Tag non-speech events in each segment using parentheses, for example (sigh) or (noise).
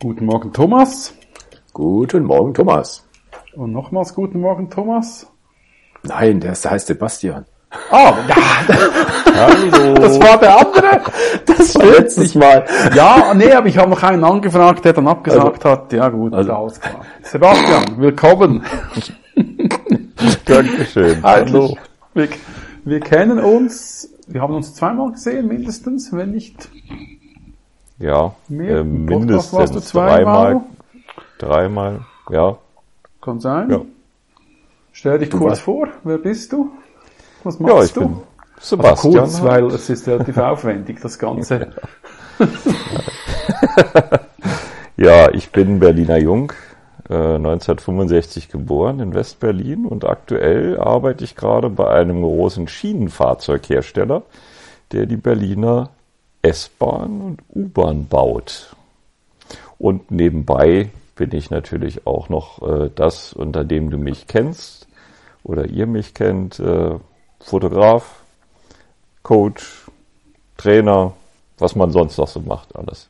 Guten Morgen, Thomas. Guten Morgen, Thomas. Und nochmals guten Morgen, Thomas. Nein, der heißt Sebastian. Ah, (laughs) ja. Hallo. Das war der andere. Das war letztes Mal. Ja, nee, aber ich habe noch einen angefragt, der dann abgesagt Also- hat. Ja gut, also- alles klar. Sebastian, willkommen. (laughs) Dankeschön. Hallo. Wir, wir kennen uns, wir haben uns zweimal gesehen, mindestens, wenn nicht Ja, mehr. äh, mindestens warst du zweimal. dreimal. Ja. Kann sein. Ja. Stell dich Du kurz warst- vor, wer bist du? Was machst Ja, ich du? bin Also Sebastian. kurz, weil es ist relativ (laughs) aufwendig, das Ganze. (laughs) Ja, ich bin Berliner Jung, äh, 1965 geboren in Westberlin und aktuell arbeite ich gerade bei einem großen Schienenfahrzeughersteller, der die Berliner S-Bahn und U-Bahn baut. Und nebenbei bin ich natürlich auch noch äh, das, unter dem du mich kennst oder ihr mich kennt, äh, Fotograf, Coach, Trainer, was man sonst noch so macht, alles.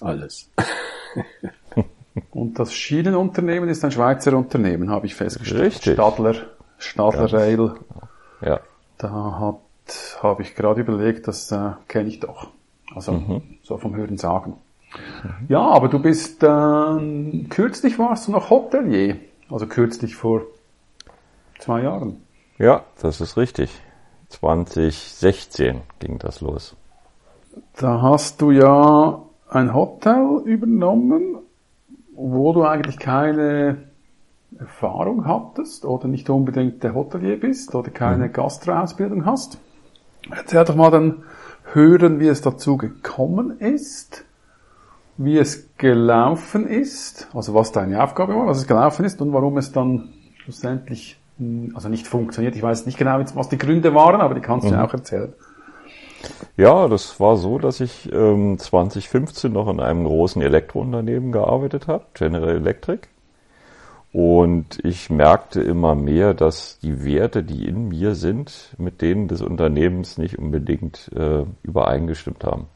Alles. (laughs) Und das Schienenunternehmen ist ein Schweizer Unternehmen, habe ich festgestellt. Richtig. Stadler, Stadler Rail. Ja. Da hat, habe ich gerade überlegt, das äh, kenne ich doch. Also so vom Hören sagen. Ja, aber du bist ähm, kürzlich warst du noch Hotelier. Also kürzlich vor zwei Jahren. Ja, das ist richtig. 2016 ging das los. Da hast du ja ein Hotel übernommen, wo du eigentlich keine Erfahrung hattest oder nicht unbedingt der Hotelier bist oder keine Gastroausbildung hast. Erzähl doch mal dann hören, wie es dazu gekommen ist, wie es gelaufen ist, also was deine Aufgabe war, was es gelaufen ist und warum es dann schlussendlich also nicht funktioniert. Ich weiß nicht genau, was die Gründe waren, aber die kannst du ja auch erzählen. Ja, das war so, dass ich ähm, 2015 noch in einem großen Elektrounternehmen gearbeitet habe, General Electric. Und ich merkte immer mehr, dass die Werte, die in mir sind, mit denen des Unternehmens nicht unbedingt äh, übereingestimmt haben.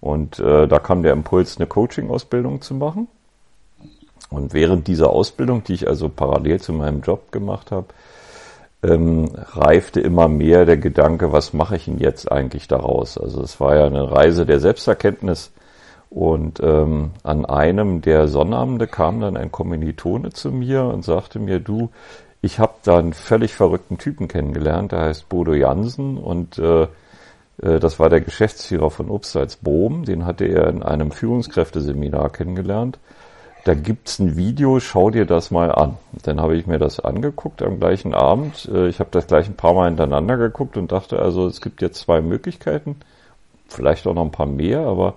Und äh, da kam der Impuls, eine Coaching-Ausbildung zu machen. Und während dieser Ausbildung, die ich also parallel zu meinem Job gemacht habe, ähm, reifte immer mehr der Gedanke, was mache ich denn jetzt eigentlich daraus? Also es war ja eine Reise der Selbsterkenntnis und ähm, an einem der Sonnabende kam dann ein Kommilitone zu mir und sagte mir, du, ich habe da einen völlig verrückten Typen kennengelernt, der heißt Bodo Jansen und äh, äh, das war der Geschäftsführer von Upsalz Bohm, den hatte er in einem Führungskräfteseminar kennengelernt. Da gibt's ein Video, schau dir das mal an. Dann habe ich mir das angeguckt am gleichen Abend. Äh, Ich habe das gleich ein paar Mal hintereinander geguckt und dachte, also es gibt jetzt zwei Möglichkeiten, vielleicht auch noch ein paar mehr, aber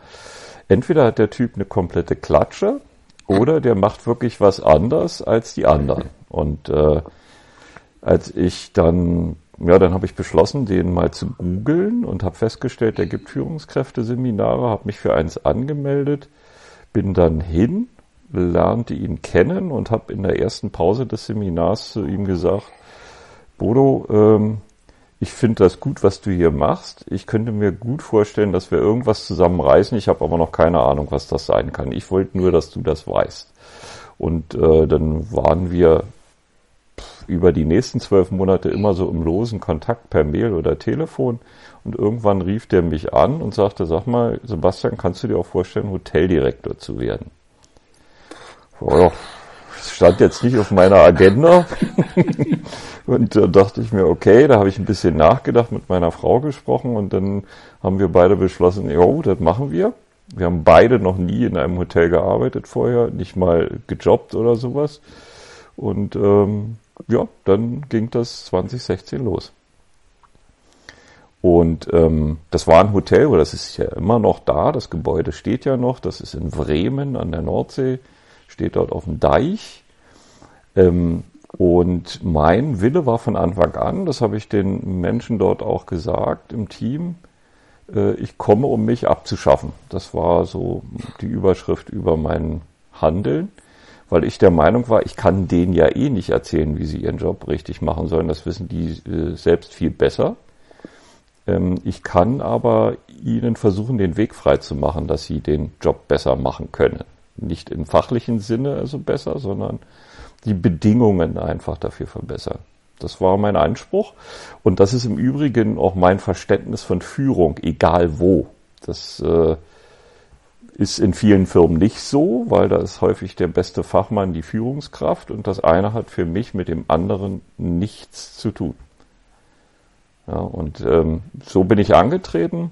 entweder hat der Typ eine komplette Klatsche oder der macht wirklich was anders als die anderen. Und äh, als ich dann, ja, dann habe ich beschlossen, den mal zu googeln und habe festgestellt, der gibt Führungskräfteseminare, habe mich für eins angemeldet, bin dann hin, lernte ihn kennen und habe in der ersten Pause des Seminars zu ihm gesagt, Bodo, ähm, ich finde das gut, was du hier machst. Ich könnte mir gut vorstellen, dass wir irgendwas zusammenreißen. Ich habe aber noch keine Ahnung, was das sein kann. Ich wollte nur, dass du das weißt. Und äh, dann waren wir über die nächsten zwölf Monate immer so im losen Kontakt per Mail oder Telefon. Und irgendwann rief der mich an und sagte, sag mal, Sebastian, kannst du dir auch vorstellen, Hoteldirektor zu werden? Ja, das stand jetzt nicht auf meiner Agenda. und da dachte ich mir, okay, da habe ich ein bisschen nachgedacht, mit meiner Frau gesprochen und dann haben wir beide beschlossen, jo, das machen wir. Wir haben beide noch nie in einem Hotel gearbeitet vorher, nicht mal gejobbt oder sowas. Und ähm, ja, dann ging das 2016 los. Und ähm, das war ein Hotel, oder das ist ja immer noch da, das Gebäude steht ja noch, das ist in Bremen an der Nordsee, steht dort auf dem Deich. Ähm, und mein Wille war von Anfang an, das habe ich den Menschen dort auch gesagt im Team, äh, ich komme, um mich abzuschaffen. Das war so die Überschrift über mein Handeln, weil ich der Meinung war, ich kann denen ja eh nicht erzählen, wie sie ihren Job richtig machen sollen. Das wissen die äh, selbst viel besser. Ähm, ich kann aber ihnen versuchen, den Weg frei zu machen, dass sie den Job besser machen können. Nicht im fachlichen Sinne also besser, sondern die Bedingungen einfach dafür verbessern. Das war mein Anspruch. Und das ist im Übrigen auch mein Verständnis von Führung, egal wo. Das äh, ist in vielen Firmen nicht so, weil da ist häufig der beste Fachmann die Führungskraft und das eine hat für mich mit dem anderen nichts zu tun. Ja, und ähm, so bin ich angetreten.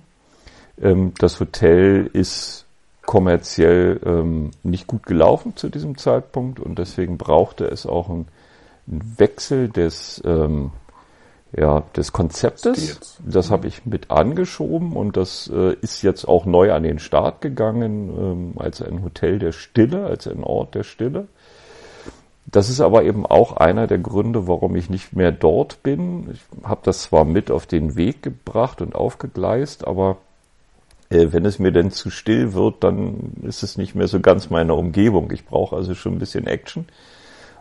Ähm, das Hotel ist kommerziell ähm, nicht gut gelaufen zu diesem Zeitpunkt und deswegen brauchte es auch einen, einen Wechsel des, ähm, ja, des Konzeptes. Das habe ich mit angeschoben und das äh, ist jetzt auch neu an den Start gegangen ähm, als ein Hotel der Stille, als ein Ort der Stille. Das ist aber eben auch einer der Gründe, warum ich nicht mehr dort bin. Ich habe das zwar mit auf den Weg gebracht und aufgegleist, aber äh, wenn es mir denn zu still wird, dann ist es nicht mehr so ganz meine Umgebung. Ich brauche also schon ein bisschen Action.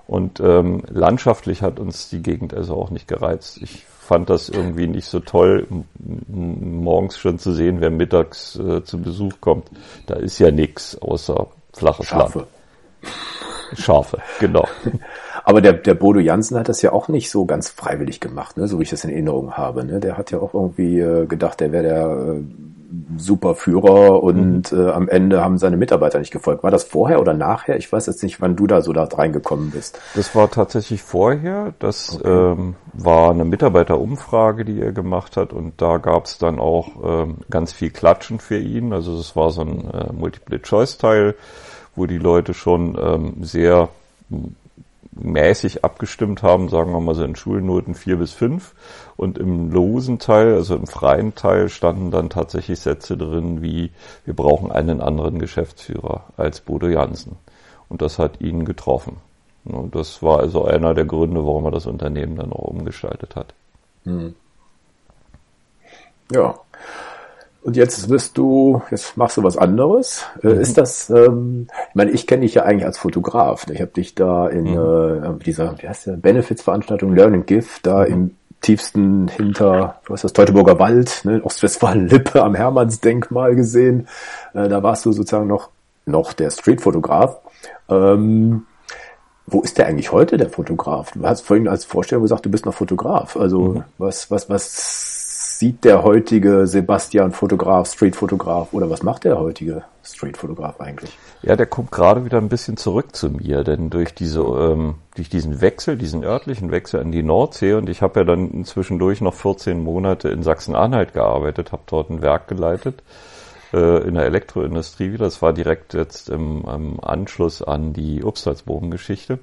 Und ähm, landschaftlich hat uns die Gegend also auch nicht gereizt. Ich fand das irgendwie nicht so toll, morgens schon zu sehen, wer mittags äh, zu Besuch kommt. Da ist ja nichts außer flaches Schafe. Land. Schafe, genau. (laughs) Aber der, der Bodo Jansen hat das ja auch nicht so ganz freiwillig gemacht, ne? so wie ich das in Erinnerung habe. Ne? Der hat ja auch irgendwie äh, gedacht, der wäre der äh, super Führer und mhm. äh, am Ende haben seine Mitarbeiter nicht gefolgt. War das vorher oder nachher? Ich weiß jetzt nicht, wann du da so da reingekommen bist. Das war tatsächlich vorher. Das okay. ähm, war eine Mitarbeiterumfrage, die er gemacht hat und da gab es dann auch ähm, ganz viel Klatschen für ihn. Also es war so ein äh, Multiple-Choice-Teil wo die Leute schon ähm, sehr mäßig abgestimmt haben, sagen wir mal so in Schulnoten vier bis fünf. Und im losen Teil, also im freien Teil, standen dann tatsächlich Sätze drin wie, wir brauchen einen anderen Geschäftsführer als Bodo Jansen. Und das hat ihn getroffen. Und das war also einer der Gründe, warum er das Unternehmen dann auch umgestaltet hat. Hm. Ja. Und jetzt bist du, jetzt machst du was anderes. Äh, mhm. Ist das, ähm, ich meine, ich kenne dich ja eigentlich als Fotograf. Ne? Ich habe dich da in mhm. äh, dieser, wie heißt der, Benefits-Veranstaltung Learn and Give, da mhm. im tiefsten hinter, was ist das, Teutoburger Wald, ne, Ostwestfalen-Lippe am Hermannsdenkmal gesehen. Äh, da warst du sozusagen noch, noch der Streetfotograf. Ähm, wo ist der eigentlich heute, der Fotograf? Du hast vorhin als Vorstellung gesagt, du bist noch Fotograf. Also mhm. was, was, was sieht der heutige Sebastian Fotograf, Streetfotograf oder was macht der heutige Streetfotograf eigentlich? Ja, der kommt gerade wieder ein bisschen zurück zu mir, denn durch diese, ähm, durch diesen Wechsel, diesen örtlichen Wechsel an die Nordsee und ich habe ja dann zwischendurch noch 14 Monate in Sachsen-Anhalt gearbeitet, habe dort ein Werk geleitet äh, in der Elektroindustrie wieder. Das war direkt jetzt im, im Anschluss an die Obstalsbogen-Geschichte.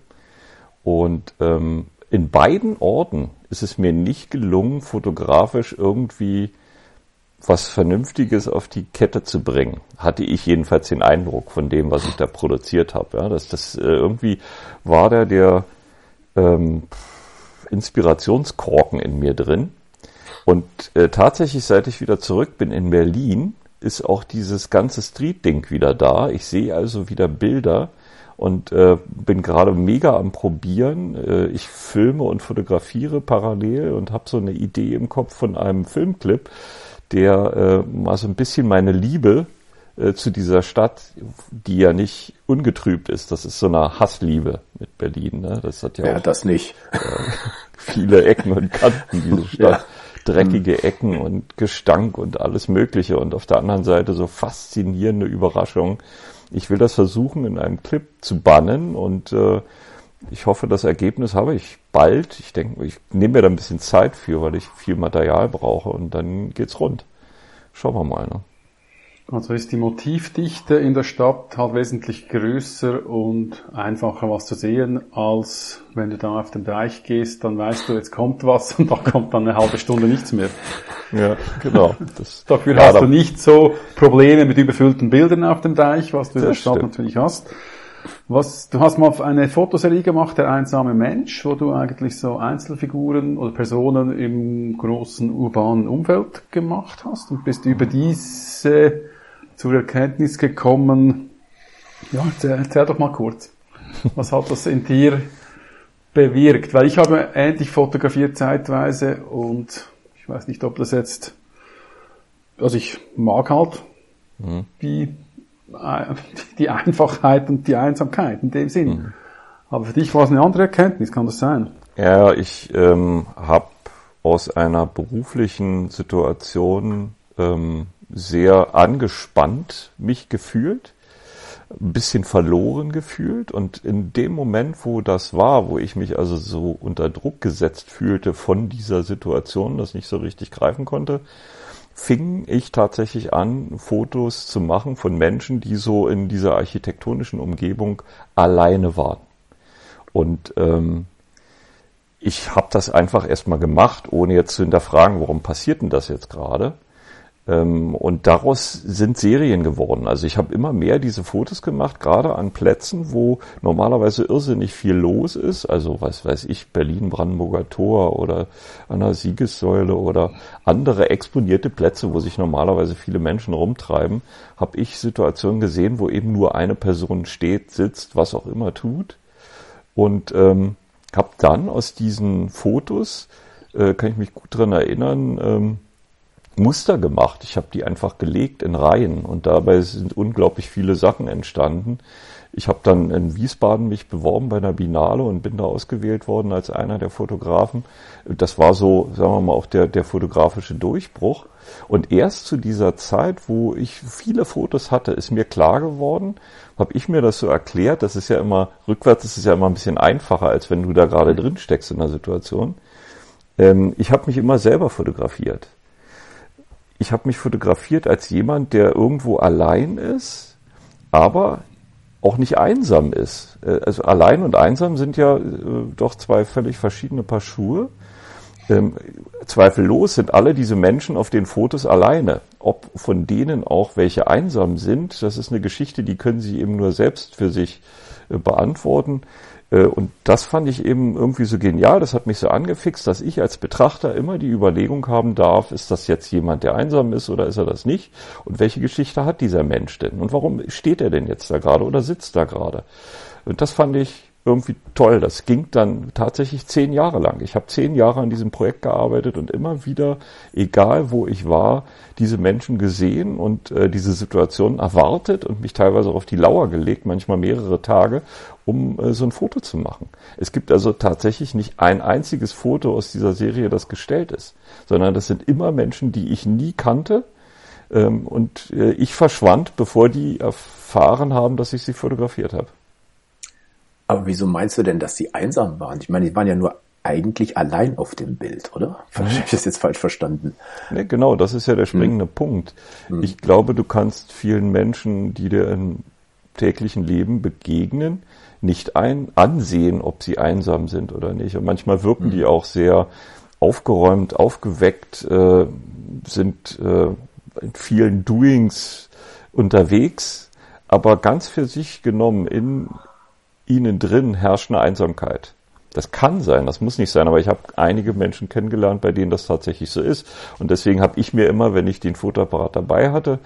Und ähm, in beiden Orten ist es mir nicht gelungen, fotografisch irgendwie was Vernünftiges auf die Kette zu bringen. Hatte ich jedenfalls den Eindruck von dem, was ich da produziert habe. Ja, dass das äh, irgendwie war da der ähm, Inspirationskorken in mir drin. Und äh, tatsächlich, seit ich wieder zurück bin in Berlin, ist auch dieses ganze Street-Ding wieder da. Ich sehe also wieder Bilder, und äh, bin gerade mega am Probieren. Äh, ich filme und fotografiere parallel und habe so eine Idee im Kopf von einem Filmclip, der äh, mal so ein bisschen meine Liebe äh, zu dieser Stadt, die ja nicht ungetrübt ist. Das ist so eine Hassliebe mit Berlin. Ne? Das hat ja Wer auch das nicht. Äh, viele Ecken und Kanten, diese (laughs) Stadt. Ja. Dreckige Ecken und Gestank und alles Mögliche. Und auf der anderen Seite so faszinierende Überraschungen ich will das versuchen in einem Clip zu bannen und äh, ich hoffe, das Ergebnis habe ich bald. Ich denke, ich nehme mir da ein bisschen Zeit für, weil ich viel Material brauche und dann geht's rund. Schauen wir mal. Ne? Also ist die Motivdichte in der Stadt halt wesentlich größer und einfacher was zu sehen, als wenn du da auf den Deich gehst, dann weißt du, jetzt kommt was und da kommt dann eine halbe Stunde nichts mehr. Ja, genau. Das (laughs) Dafür hast du nicht so Probleme mit überfüllten Bildern auf dem Deich, was du in der Stadt stimmt. natürlich hast. Was, du hast mal eine Fotoserie gemacht, der einsame Mensch, wo du eigentlich so Einzelfiguren oder Personen im großen urbanen Umfeld gemacht hast und bist über diese zur Erkenntnis gekommen, ja, erzähl, doch mal kurz. Was hat das in dir bewirkt? Weil ich habe ähnlich fotografiert zeitweise und ich weiß nicht, ob das jetzt also ich mag halt mhm. die, die Einfachheit und die Einsamkeit in dem Sinn. Mhm. Aber für dich war es eine andere Erkenntnis, kann das sein? Ja, ich ähm, habe aus einer beruflichen Situation ähm, sehr angespannt mich gefühlt, ein bisschen verloren gefühlt und in dem Moment, wo das war, wo ich mich also so unter Druck gesetzt fühlte von dieser Situation, das nicht so richtig greifen konnte, fing ich tatsächlich an, Fotos zu machen von Menschen, die so in dieser architektonischen Umgebung alleine waren. Und ähm, ich habe das einfach erstmal gemacht, ohne jetzt zu hinterfragen, warum passiert denn das jetzt gerade. Ähm, und daraus sind Serien geworden. Also ich habe immer mehr diese Fotos gemacht, gerade an Plätzen, wo normalerweise irrsinnig viel los ist. Also was weiß ich, Berlin, Brandenburger Tor oder an der Siegessäule oder andere exponierte Plätze, wo sich normalerweise viele Menschen rumtreiben, habe ich Situationen gesehen, wo eben nur eine Person steht, sitzt, was auch immer tut. Und ähm, habe dann aus diesen Fotos, äh, kann ich mich gut dran erinnern, ähm, Muster gemacht. Ich habe die einfach gelegt in Reihen und dabei sind unglaublich viele Sachen entstanden. Ich habe dann in Wiesbaden mich beworben bei einer Binale und bin da ausgewählt worden als einer der Fotografen. Das war so, sagen wir mal, auch der, der fotografische Durchbruch. Und erst zu dieser Zeit, wo ich viele Fotos hatte, ist mir klar geworden, habe ich mir das so erklärt, das ist ja immer, rückwärts ist es ja immer ein bisschen einfacher, als wenn du da gerade drin steckst in der Situation. Ähm, ich habe mich immer selber fotografiert ich habe mich fotografiert als jemand, der irgendwo allein ist, aber auch nicht einsam ist. Äh, also allein und einsam sind ja äh, doch zwei völlig verschiedene Paar Schuhe. Ähm, zweifellos sind alle diese Menschen auf den Fotos alleine. Ob von denen auch welche einsam sind, das ist eine Geschichte, die können sie eben nur selbst für sich äh, beantworten. Äh, und das fand ich eben irgendwie so genial. Das hat mich so angefixt, dass ich als Betrachter immer die Überlegung haben darf, ist das jetzt jemand, der einsam ist oder ist er das nicht? Und welche Geschichte hat dieser Mensch denn? Und warum steht er denn jetzt da gerade oder sitzt da gerade? Und das fand ich irgendwie toll. Das ging dann tatsächlich zehn Jahre lang. Ich habe zehn Jahre an diesem Projekt gearbeitet und immer wieder, egal wo ich war, diese Menschen gesehen und äh, diese Situation erwartet und mich teilweise auch auf die Lauer gelegt, manchmal mehrere Tage, um äh, so ein Foto zu machen. Es gibt also tatsächlich nicht ein einziges Foto aus dieser Serie, das gestellt ist, sondern das sind immer Menschen, die ich nie kannte. Ähm, und äh, ich verschwand, bevor die erfahren haben, dass ich sie fotografiert habe. Aber wieso meinst du denn, dass sie einsam waren? Ich meine, die waren ja nur eigentlich allein auf dem Bild, oder? Habe ich das jetzt falsch verstanden? Nee, genau, das ist ja der springende hm. Punkt. Hm. Ich glaube, du kannst vielen Menschen, die dir im täglichen Leben begegnen, nicht ein ansehen, ob sie einsam sind oder nicht. Und manchmal wirken hm. die auch sehr aufgeräumt, aufgeweckt, äh, sind äh, in vielen Doings unterwegs, aber ganz für sich genommen in ihnen drin herrscht eine Einsamkeit. Das kann sein, das muss nicht sein, aber ich habe einige Menschen kennengelernt, bei denen das tatsächlich so ist. Und deswegen habe ich mir immer, wenn ich den Fotoapparat dabei hatte,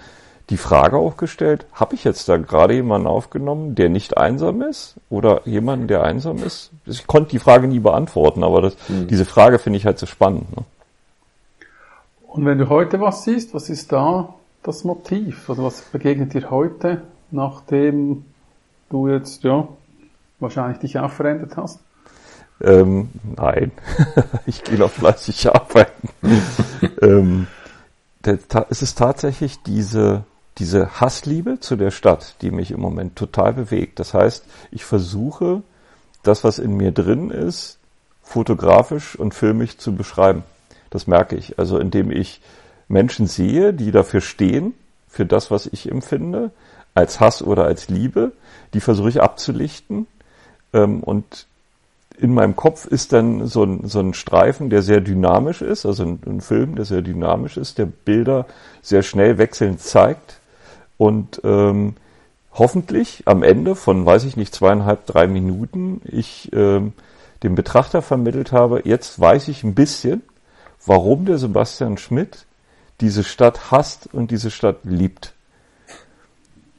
die Frage auch gestellt, habe ich jetzt da gerade jemanden aufgenommen, der nicht einsam ist oder jemanden, der einsam ist? Ich konnte die Frage nie beantworten, aber das, mhm. diese Frage finde ich halt so spannend. Ne? Und wenn du heute was siehst, was ist da das Motiv? Also was begegnet dir heute, nachdem du jetzt ja wahrscheinlich dich auch verändert hast? Ähm, nein, (laughs) ich gehe noch fleißig arbeiten. (laughs) ähm, es ist tatsächlich diese, diese Hassliebe zu der Stadt, die mich im Moment total bewegt. Das heißt, ich versuche, das, was in mir drin ist, fotografisch und filmisch zu beschreiben. Das merke ich. Also indem ich Menschen sehe, die dafür stehen, für das, was ich empfinde, als Hass oder als Liebe, die versuche ich abzulichten ähm, und in meinem Kopf ist dann so ein, so ein Streifen, der sehr dynamisch ist, also ein, ein, Film, der sehr dynamisch ist, der Bilder sehr schnell wechselnd zeigt. Und ähm, hoffentlich am Ende von, weiß ich nicht, zweieinhalb, drei Minuten ich ähm, dem Betrachter vermittelt habe, jetzt weiß ich ein bisschen, warum der Sebastian Schmidt diese Stadt hasst und diese Stadt liebt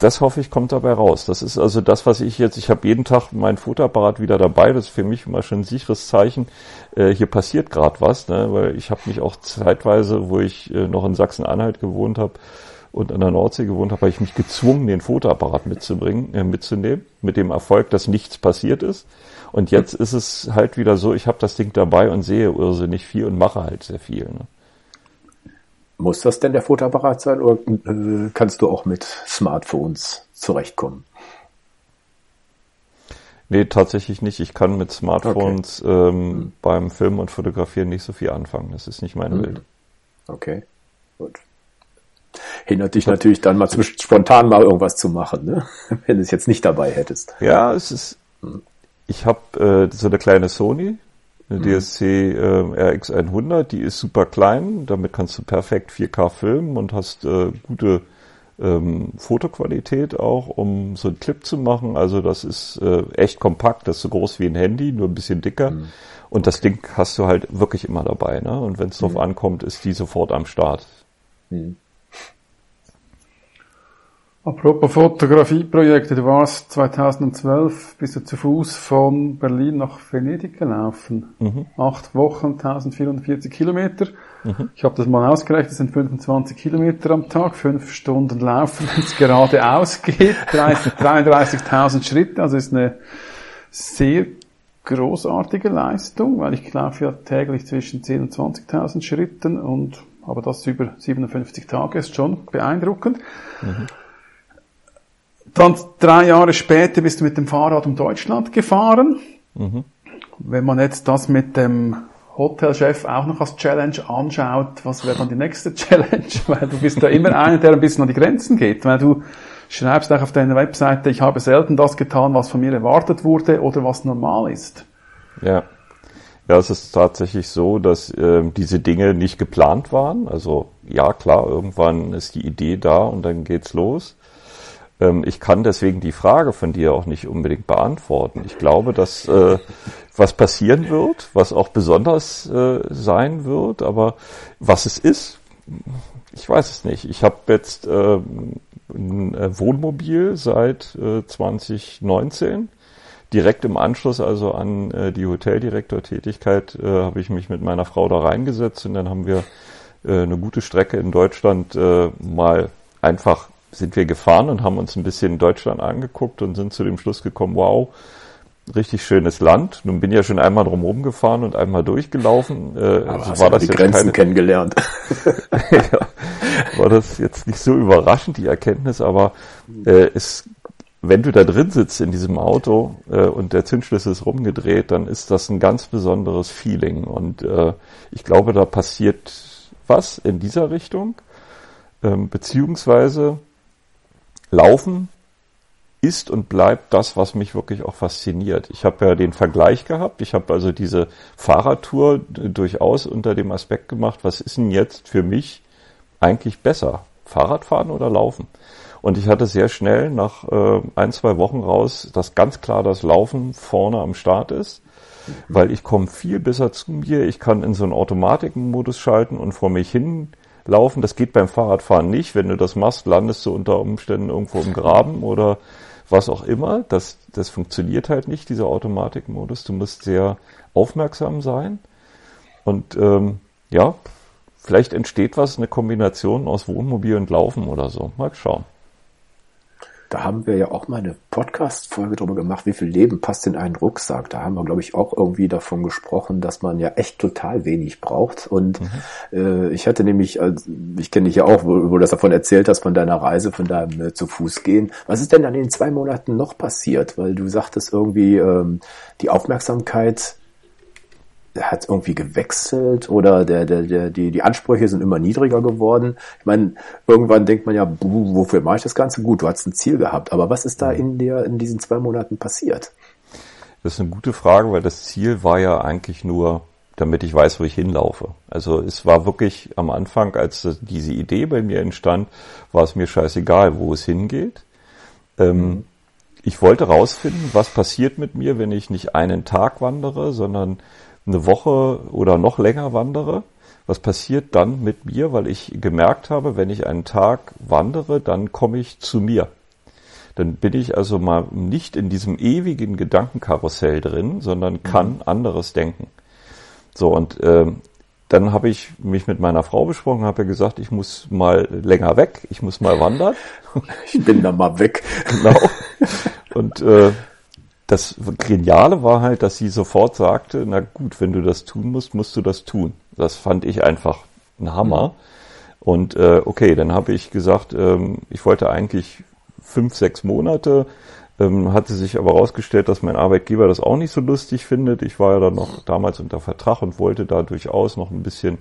das hoffe ich, kommt dabei raus. Das ist also das, was ich jetzt, ich habe jeden Tag meinen Fotoapparat wieder dabei. Das ist für mich immer schon ein sicheres Zeichen. Äh, hier passiert gerade was, ne? weil ich habe mich auch zeitweise, wo ich äh, noch in Sachsen-Anhalt gewohnt habe und an der Nordsee gewohnt habe, habe ich mich gezwungen, den Fotoapparat mitzubringen, äh, mitzunehmen, mit dem Erfolg, dass nichts passiert ist. Und jetzt ist es halt wieder so, ich habe das Ding dabei und sehe irrsinnig viel und mache halt sehr viel. Ne? Muss das denn der Fotoapparat sein oder äh, kannst du auch mit Smartphones zurechtkommen? Nee, tatsächlich nicht. Ich kann mit Smartphones okay. ähm, hm. beim Filmen und Fotografieren nicht so viel anfangen. Das ist nicht meine hm. Welt. Okay, gut. Hindert dich natürlich dann mal zwischen spontan mal irgendwas zu machen, ne? (laughs) wenn du es jetzt nicht dabei hättest. Ja, es ist. Hm. Ich habe äh, so eine kleine Sony, eine mhm. DSC äh, RX100, die ist super klein, damit kannst du perfekt 4K filmen und hast äh, gute ähm, Fotoqualität auch, um so einen Clip zu machen. Also das ist äh, echt kompakt, das ist so groß wie ein Handy, nur ein bisschen dicker. Mhm. Und das Ding hast du halt wirklich immer dabei. Ne? Und wenn es drauf mhm. ankommt, ist die sofort am Start. Mhm. Apropos Fotografieprojekte, du warst 2012, bist du zu Fuß von Berlin nach Venedig gelaufen. Mhm. Acht Wochen, 1440 Kilometer. Mhm. Ich habe das mal ausgerechnet, das sind 25 Kilometer am Tag, fünf Stunden laufen, wenn es geradeaus geht, 33.000 Schritte, also ist eine sehr großartige Leistung, weil ich laufe ja täglich zwischen 10.000 und 20.000 Schritten und aber das über 57 Tage ist schon beeindruckend. Mhm. Dann drei Jahre später bist du mit dem Fahrrad um Deutschland gefahren. Mhm. Wenn man jetzt das mit dem Hotelchef auch noch als Challenge anschaut, was wäre dann die nächste (laughs) Challenge? Weil du bist da immer einer, der ein bisschen an die Grenzen geht, weil du schreibst auch auf deiner Webseite, ich habe selten das getan, was von mir erwartet wurde oder was normal ist. Ja. Ja, es ist tatsächlich so, dass äh, diese Dinge nicht geplant waren. Also ja, klar, irgendwann ist die Idee da und dann geht's los. Ähm, ich kann deswegen die Frage von dir auch nicht unbedingt beantworten. Ich glaube, dass äh, was passieren wird, was auch besonders äh, sein wird, aber was es ist, ich weiß es nicht. Ich habe jetzt äh, ein äh, Wohnmobil seit äh, 2019. Direkt im Anschluss also an äh, die Hoteldirektortätigkeit äh, habe ich mich mit meiner Frau da reingesetzt und dann haben wir äh, eine gute Strecke in Deutschland äh, mal einfach sind wir gefahren und haben uns ein bisschen Deutschland angeguckt und sind zu dem Schluss gekommen, wow, richtig schönes Land. Nun bin ich ja schon einmal drumherum gefahren und einmal durchgelaufen. Äh, Aber also war das die jetzt Grenzen keine, kennengelernt. (laughs) ja, war das jetzt nicht so überraschend, die Erkenntnis, aber äh, es, wenn du da drin sitzt in diesem Auto äh, und der Zündschlüssel ist rumgedreht, dann ist das ein ganz besonderes Feeling. Und äh, ich glaube, da passiert was in dieser Richtung. Ähm, beziehungsweise Laufen ist und bleibt das, was mich wirklich auch fasziniert. Ich habe ja den Vergleich gehabt. Ich habe also diese Fahrradtour durchaus unter dem Aspekt gemacht, was ist denn jetzt für mich eigentlich besser? Fahrradfahren oder Laufen? Und ich hatte sehr schnell nach äh, ein, zwei Wochen raus, dass ganz klar das Laufen vorne am Start ist, weil ich komme viel besser zu mir. Ich kann in so einen Automatikmodus schalten und vor mich hin laufen. Das geht beim Fahrradfahren nicht. Wenn du das machst, landest du unter Umständen irgendwo im Graben oder was auch immer. Das, das funktioniert halt nicht, dieser Automatikmodus. Du musst sehr aufmerksam sein. Und ähm, ja, vielleicht entsteht was, eine Kombination aus Wohnmobil und Laufen oder so. Mal schauen. Da haben wir ja auch mal eine Podcast-Folge drüber gemacht, wie viel Leben passt in einen Rucksack. Da haben wir, glaube ich, auch irgendwie davon gesprochen, dass man ja echt total wenig braucht. Und mhm. äh, ich hatte nämlich, also ich kenne dich ja auch, wo, wo du das davon erzählt hast, von deiner Reise, von deinem äh, zu Fuß gehen. Was ist denn dann in den zwei Monaten noch passiert? Weil du sagtest irgendwie, ähm, die Aufmerksamkeit hat irgendwie gewechselt oder der, der, der, die, die Ansprüche sind immer niedriger geworden. Ich meine, irgendwann denkt man ja, wofür mache ich das Ganze? Gut, du hast ein Ziel gehabt, aber was ist da in dir in diesen zwei Monaten passiert? Das ist eine gute Frage, weil das Ziel war ja eigentlich nur, damit ich weiß, wo ich hinlaufe. Also es war wirklich am Anfang, als diese Idee bei mir entstand, war es mir scheißegal, wo es hingeht. Ähm, mhm. ich wollte rausfinden, was passiert mit mir, wenn ich nicht einen Tag wandere, sondern eine Woche oder noch länger wandere, was passiert dann mit mir, weil ich gemerkt habe, wenn ich einen Tag wandere, dann komme ich zu mir. Dann bin ich also mal nicht in diesem ewigen Gedankenkarussell drin, sondern kann mhm. anderes denken. So, und äh, dann habe ich mich mit meiner Frau besprochen, habe gesagt, ich muss mal länger weg, ich muss mal wandern. (laughs) Ich bin da mal weg. Genau. Und äh, das Geniale war halt, dass sie sofort sagte, na gut, wenn du das tun musst, musst du das tun. Das fand ich einfach ein Hammer. Mhm. Und äh, okay, dann habe ich gesagt, ähm, ich wollte eigentlich fünf, sechs Monate, ähm, hatte sich aber herausgestellt, dass mein Arbeitgeber das auch nicht so lustig findet. Ich war ja dann noch damals unter Vertrag und wollte da durchaus noch ein bisschen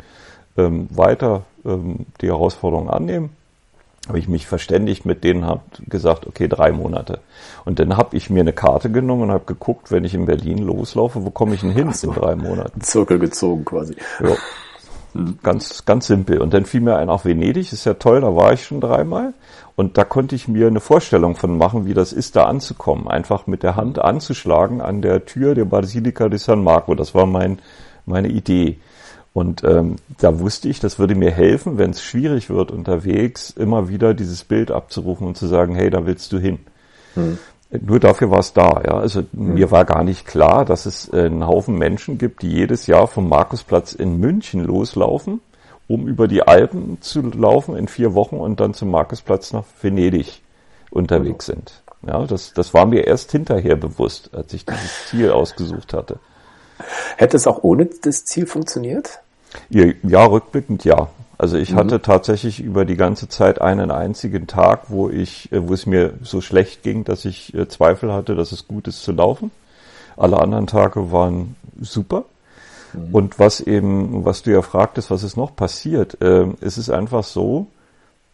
ähm, weiter ähm, die Herausforderung annehmen habe ich mich verständigt mit denen, habe gesagt, okay, drei Monate. Und dann habe ich mir eine Karte genommen und habe geguckt, wenn ich in Berlin loslaufe, wo komme ich denn hin so, in drei Monaten? Zirkel gezogen quasi. Ja. Ganz, ganz simpel. Und dann fiel mir ein, auch Venedig ist ja toll, da war ich schon dreimal. Und da konnte ich mir eine Vorstellung von machen, wie das ist, da anzukommen. Einfach mit der Hand anzuschlagen an der Tür der Basilica di San Marco. Das war mein, meine Idee. Und ähm, da wusste ich, das würde mir helfen, wenn es schwierig wird unterwegs, immer wieder dieses Bild abzurufen und zu sagen, hey, da willst du hin. Hm. Nur dafür war es da. Ja. Also hm. mir war gar nicht klar, dass es äh, einen Haufen Menschen gibt, die jedes Jahr vom Markusplatz in München loslaufen, um über die Alpen zu laufen in vier Wochen und dann zum Markusplatz nach Venedig unterwegs hm. sind. Ja, das, das war mir erst hinterher bewusst, als ich dieses Ziel ausgesucht hatte. Hätte es auch ohne das Ziel funktioniert? Ja, ja rückblickend ja. Also ich mhm. hatte tatsächlich über die ganze Zeit einen einzigen Tag, wo ich, äh, wo es mir so schlecht ging, dass ich äh, Zweifel hatte, dass es gut ist zu laufen. Alle anderen Tage waren super. Mhm. Und was eben, was du ja fragtest, was ist noch passiert, äh, es ist einfach so,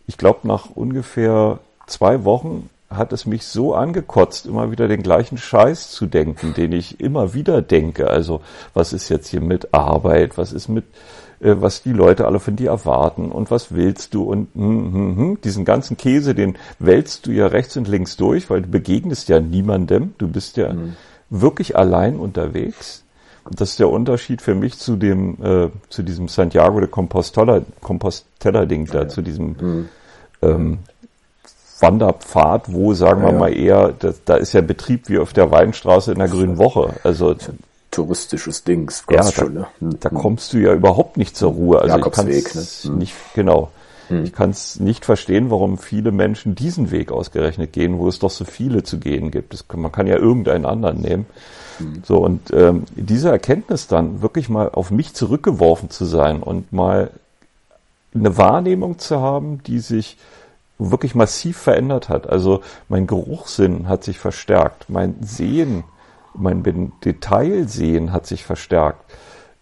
ich glaube nach ungefähr zwei Wochen hat es mich so angekotzt, immer wieder den gleichen Scheiß zu denken, den ich immer wieder denke. Also was ist jetzt hier mit Arbeit, was ist mit, äh, was die Leute alle von dir erwarten und was willst du und hm, hm, hm. diesen ganzen Käse, den wälzt du ja rechts und links durch, weil du begegnest ja niemandem, du bist ja mhm. wirklich allein unterwegs. Und das ist der Unterschied für mich zu dem, äh, zu diesem Santiago de Compostela, Compostela Ding da, ja. zu diesem mhm. ähm, Wanderpfad, wo, sagen ja, wir mal eher, das, da ist ja Betrieb wie auf der Weinstraße in der Grünen Woche. Also touristisches Dings. Ja, da, schon, ne? hm. da kommst du ja überhaupt nicht zur Ruhe. Also Jakobsweg, ne? Hm. nicht genau. Hm. Ich kann es nicht verstehen, warum viele Menschen diesen Weg ausgerechnet gehen, wo es doch so viele zu gehen gibt. Das, man kann ja irgendeinen anderen nehmen. Hm. So und ähm, diese Erkenntnis dann wirklich mal auf mich zurückgeworfen zu sein und mal eine Wahrnehmung zu haben, die sich wirklich massiv verändert hat. Also mein Geruchssinn hat sich verstärkt, mein Sehen, mein Detailsehen hat sich verstärkt.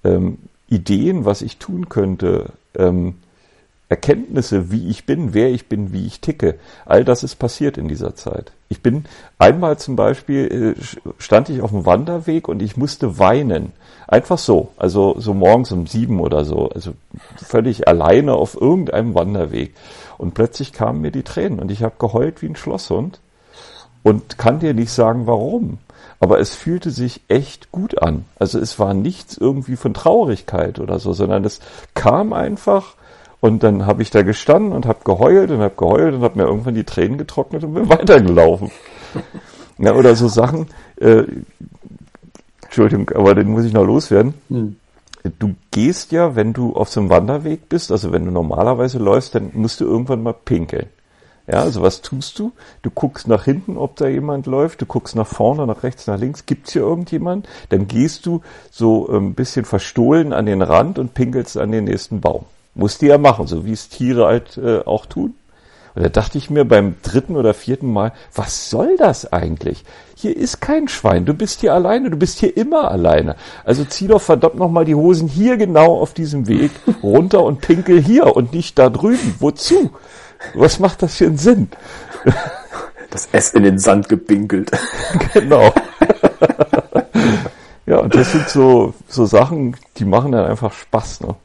Ähm, Ideen, was ich tun könnte, ähm, Erkenntnisse, wie ich bin, wer ich bin, wie ich ticke, all das ist passiert in dieser Zeit. Ich bin einmal zum Beispiel, äh, stand ich auf dem Wanderweg und ich musste weinen. Einfach so, also so morgens um sieben oder so, also völlig alleine auf irgendeinem Wanderweg. Und plötzlich kamen mir die Tränen und ich habe geheult wie ein Schlosshund und kann dir nicht sagen, warum. Aber es fühlte sich echt gut an. Also es war nichts irgendwie von Traurigkeit oder so, sondern es kam einfach und dann habe ich da gestanden und habe geheult und habe geheult und habe mir irgendwann die Tränen getrocknet und bin (laughs) weitergelaufen. Ja, oder so Sachen, äh, Entschuldigung, aber den muss ich noch loswerden. Hm du gehst ja, wenn du auf so einem Wanderweg bist, also wenn du normalerweise läufst, dann musst du irgendwann mal pinkeln. Ja, also was tust du? Du guckst nach hinten, ob da jemand läuft, du guckst nach vorne, nach rechts, nach links, gibt's hier irgendjemand? Dann gehst du so ein ähm, bisschen verstohlen an den Rand und pinkelst an den nächsten Baum. Musst du ja machen, so wie es Tiere halt äh, auch tun. Und da dachte ich mir beim dritten oder vierten Mal, was soll das eigentlich? Hier ist kein Schwein, du bist hier alleine, du bist hier immer alleine. Also zieh doch verdammt nochmal die Hosen hier genau auf diesem Weg runter und pinkel hier und nicht da drüben. Wozu? Was macht das für einen Sinn? Das S in den Sand gepinkelt. (laughs) Genau. ja, und das sind so, so Sachen, die machen dann einfach Spaß, ne?